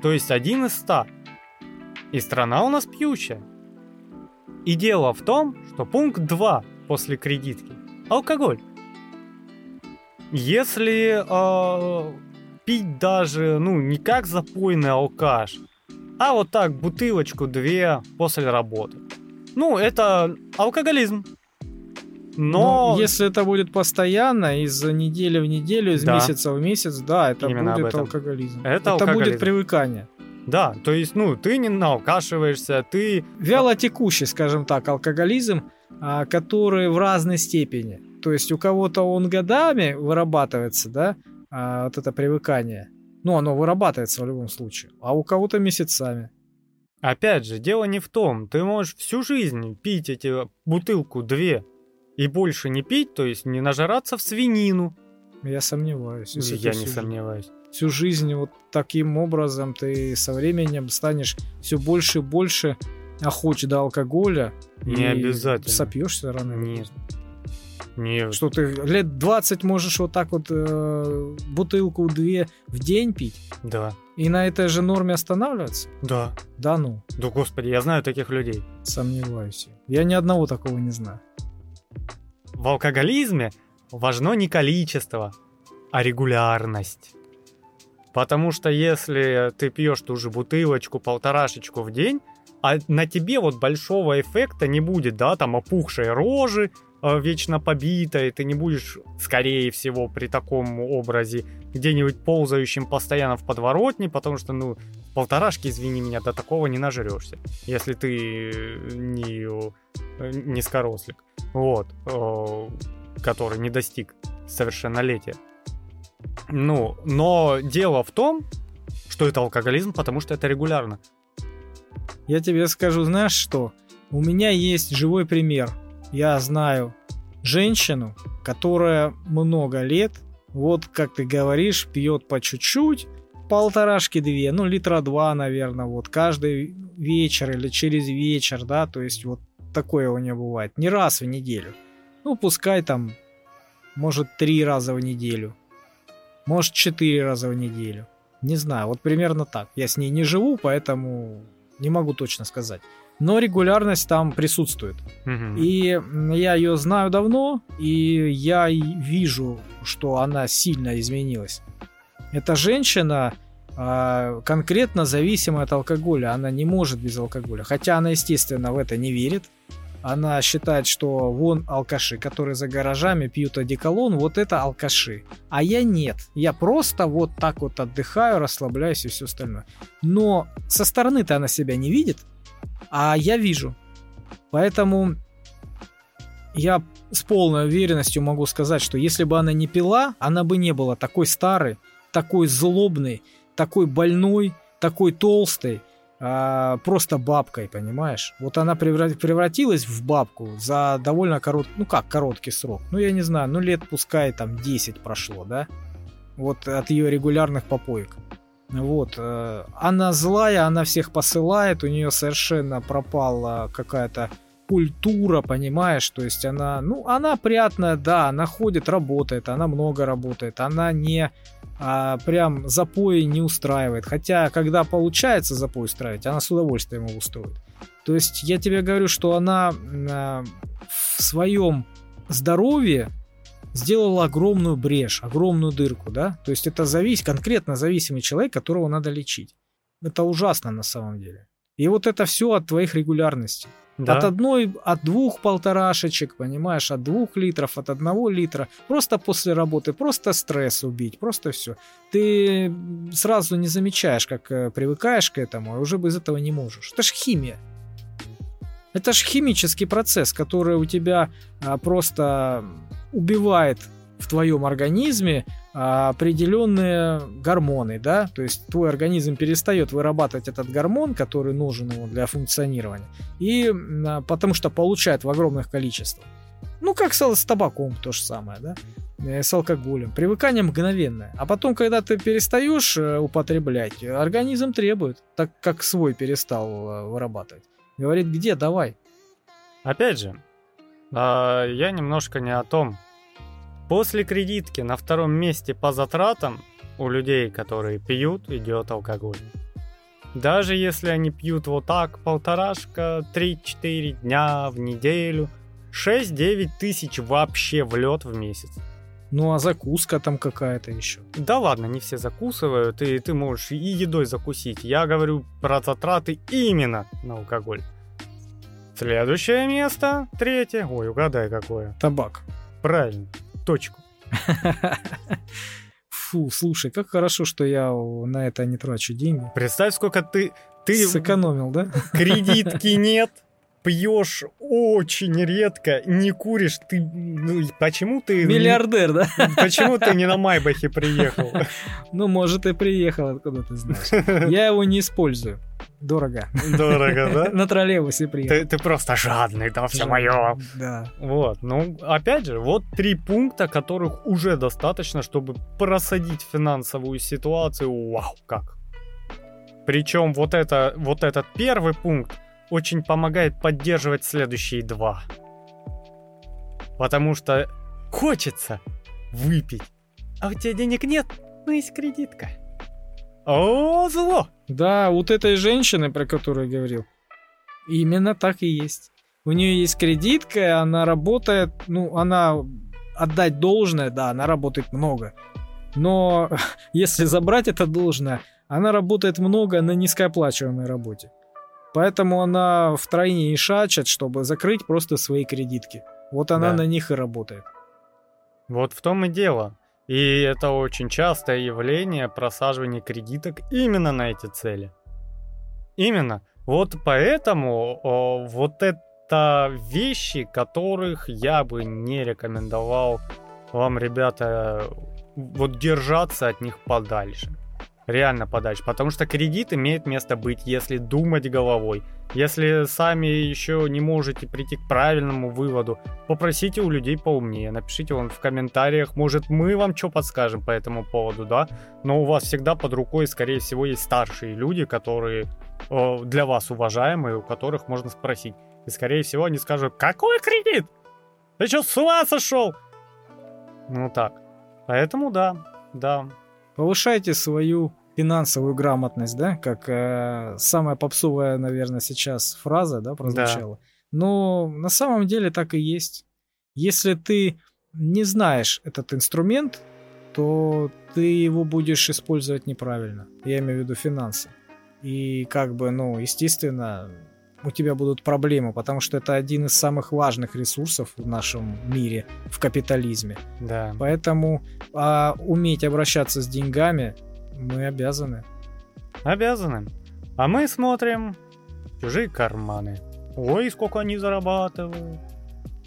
То есть один из ста. И страна у нас пьющая. И дело в том, что пункт 2 после кредитки – алкоголь. Если э, пить даже, ну, не как запойный алкаш, а вот так бутылочку-две после работы. Ну, это алкоголизм. Но... Ну, если это будет постоянно, из недели в неделю, из Да. месяца в месяц, да, это Именно будет алкоголизм. Это будет алкоголизм. привыкание. Да, то есть, ну, ты не наукашиваешься, ты... Вялотекущий, скажем так, алкоголизм, а, который в разной степени. То есть у кого-то он годами вырабатывается, да, а, вот это привыкание. Ну, оно вырабатывается в любом случае. А у кого-то месяцами. Опять же, дело не в том, ты можешь всю жизнь пить эти бутылку-две и больше не пить, то есть не нажираться в свинину. Я сомневаюсь. если Я не всю жизнь- сомневаюсь. Всю жизнь вот таким образом ты со временем станешь все больше и больше охоч до алкоголя. Не и обязательно. Сопьешься рано. Нет. Не, Что ты лет 20 можешь вот так вот э, бутылку-две в день пить да, и на этой же норме останавливаться? да. Да ну, Да господи, я знаю таких людей. сомневаюсь. Я ни одного такого не знаю. В алкоголизме важно не количество, а регулярность. Потому что если ты пьешь ту же бутылочку, полторашечку в день, а на тебе вот большого эффекта не будет, да, там опухшей рожи, вечно побитой, ты не будешь, скорее всего, при таком образе где-нибудь ползающим постоянно в подворотне, потому что, ну, полторашки, извини меня, до такого не нажрешься, если ты э, не э, низкорослик, вот, э, который не достиг совершеннолетия. Ну, но дело в том, что это алкоголизм, потому что это регулярно. Я тебе скажу, знаешь что? У меня есть живой пример. Я знаю женщину, которая много лет, вот как ты говоришь, пьет по чуть-чуть, полторашки две, ну литра два, наверное, вот каждый вечер или через вечер, да, то есть вот такое у нее бывает, не раз в неделю. Ну, пускай там, может, три раза в неделю, может, четыре раза в неделю. Не знаю, вот примерно так. Я с ней не живу, поэтому не могу точно сказать. Но регулярность там присутствует. Мгм. И я ее знаю давно, и я вижу, что она сильно изменилась. Эта женщина а, конкретно зависима от алкоголя. Она не может без алкоголя. Хотя она, естественно, в это не верит. Она считает, что вон алкаши, которые за гаражами пьют одеколон, вот это алкаши. А я нет. Я просто вот так вот отдыхаю, расслабляюсь и все остальное. Но со стороны-то она себя не видит, а я вижу. Поэтому я с полной уверенностью могу сказать, что если бы она не пила, она бы не была такой старой, такой злобной, такой больной, такой толстой, а, просто бабкой, понимаешь? Вот она превра- превратилась в бабку за довольно короткий, ну как короткий срок, ну я не знаю, ну лет пускай там 10 прошло, да? Вот от ее регулярных попоек. Вот, э, она злая, она всех посылает, у нее совершенно пропала какая-то культура, понимаешь, то есть она, ну, она приятная, да, она ходит, работает, она много работает, она не а, прям запои не устраивает, хотя, когда получается запой устраивать, она с удовольствием его устроит. То есть я тебе говорю, что она а, в своем здоровье сделала огромную брешь, огромную дырку, да? То есть это завис, конкретно зависимый человек, которого надо лечить. Это ужасно на самом деле. И вот это все от твоих регулярностей. Да. От одной, от двух полторашечек, понимаешь, от двух литров, от одного литра. Просто после работы, просто стресс убить, просто все. Ты сразу не замечаешь, как э, привыкаешь к этому, и уже без этого не можешь. Это ж химия. Это ж химический процесс, который у тебя а, просто убивает в твоем организме а, определенные гормоны, да, то есть твой организм перестает вырабатывать этот гормон, который нужен ему для функционирования, и а, потому что получает в огромных количествах. Ну, как с, с табаком то же самое, да, э, с алкоголем. Привыкание мгновенное. А потом, когда ты перестаешь э, употреблять, организм требует, так как свой перестал э, вырабатывать. Говорит, где, давай. Опять же, а, я немножко не о том. После кредитки на втором месте по затратам у людей, которые пьют, идет алкоголь. Даже если они пьют вот так, полторашка, 3-4 дня в неделю, 6-9 тысяч вообще в лед в месяц. Ну а закуска там какая-то еще. Да ладно, не все закусывают, и ты можешь и едой закусить. Я говорю про затраты именно на алкоголь. Следующее место, третье. Ой, угадай какое. Табак. Правильно, точку. Фу, слушай, как хорошо, что я на это не трачу деньги. Представь, сколько ты... Ты Сэкономил, да? кредитки нет, пьешь очень редко, не куришь, ты... Ну, почему ты... Миллиардер, да? Почему ты не на Майбахе приехал? Ну, может, и приехал, откуда ты знаешь. Я его не использую. Дорого. Дорого, да? На троллейбусе приехал. Ты, ты просто жадный, да, все мое. Да. Вот, ну, опять же, вот три пункта, которых уже достаточно, чтобы просадить финансовую ситуацию. Вау, как. Причем вот, это, вот этот первый пункт очень помогает поддерживать следующие два. Потому что хочется выпить, а у тебя денег нет, ну есть кредитка. О, зло! Да, вот этой женщины, про которую я говорил, именно так и есть. У нее есть кредитка, она работает, ну, она отдать должное, да, она работает много. Но если забрать это должное, она работает много на низкооплачиваемой работе. Поэтому она втройне и шачет, чтобы закрыть просто свои кредитки. Вот она Да. на них и работает. Вот в том и дело. И это очень частое явление просаживания кредиток именно на эти цели. Именно. Вот поэтому о, вот это вещи, которых я бы не рекомендовал вам, ребята, вот держаться от них подальше. Реально подальше. Потому что кредит имеет место быть, если думать головой. Если сами еще не можете прийти к правильному выводу, попросите у людей поумнее, напишите вон в комментариях, может мы вам что подскажем по этому поводу, да? Но у вас всегда под рукой, скорее всего, есть старшие люди, которые э, для вас уважаемые, у которых можно спросить. И, скорее всего, они скажут, какой кредит? Ты что, с ума сошел? Ну так. Поэтому да, да. Повышайте свою финансовую грамотность, да, как э, самая попсовая, наверное, сейчас фраза, да, прозвучала. Но на самом деле так и есть. Если ты не знаешь этот инструмент, то ты его будешь использовать неправильно. Я имею в виду финансы. И как бы, ну, естественно, у тебя будут проблемы, потому что это один из самых важных ресурсов в нашем мире, в капитализме. Да. Поэтому а, уметь обращаться с деньгами мы обязаны. Обязаны. А мы смотрим чужие карманы. Ой, сколько они зарабатывают.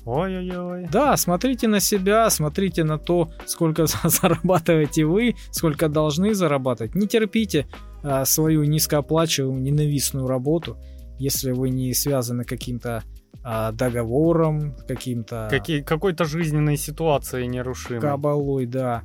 Ой-ой-ой. Да, смотрите на себя, смотрите на то, сколько за- зарабатываете вы, сколько должны зарабатывать. Не терпите а, свою низкооплачиваемую, ненавистную работу, если вы не связаны каким-то а, договором, каким-то Какие, какой-то жизненной ситуации нерушимой. кабалой, да.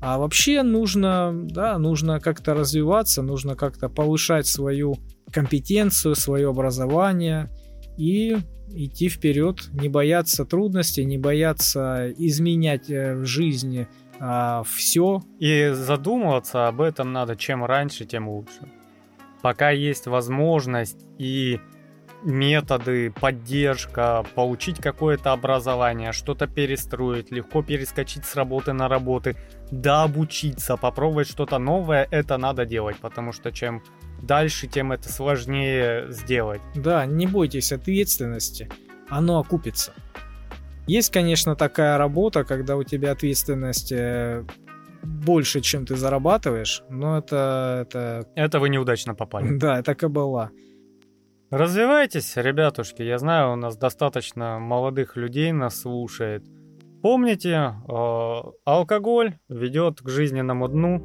А вообще нужно, да, нужно как-то развиваться, нужно как-то повышать свою компетенцию, свое образование и идти вперед, не бояться трудностей, не бояться изменять э, в жизни все. И задумываться об этом надо чем раньше, тем лучше. Пока есть возможность и методы, поддержка, получить какое-то образование, что-то перестроить, легко перескочить с работы на работы, да обучиться, попробовать что-то новое, это надо делать, потому что чем дальше, тем это сложнее сделать. Да, не бойтесь ответственности, оно окупится. Есть, конечно, такая работа, когда у тебя ответственность э, больше, чем ты зарабатываешь, но это... Это, это вы неудачно попали. Да, это кабала. Развивайтесь, ребятушки. Я знаю, у нас достаточно молодых людей нас слушает. Помните, э, алкоголь ведет к жизненному дну,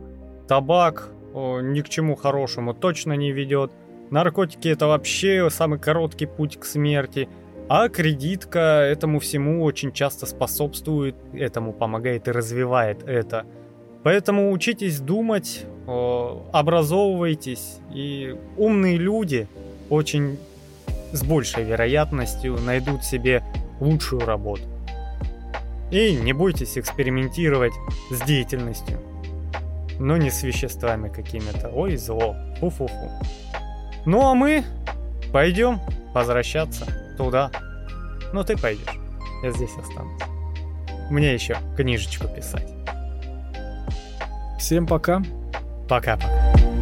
табак э, ни к чему хорошему точно не ведет, наркотики это вообще самый короткий путь к смерти, а кредитка этому всему очень часто способствует, этому помогает и развивает это. Поэтому учитесь думать, э, образовывайтесь, и умные люди очень с большей вероятностью найдут себе лучшую работу. И не бойтесь экспериментировать с деятельностью. Но не с веществами какими-то. Ой, зло. Фу-фу-фу. Ну а мы пойдем возвращаться туда. Ну ты пойдешь. Я здесь останусь. Мне еще книжечку писать. Всем пока. Пока-пока.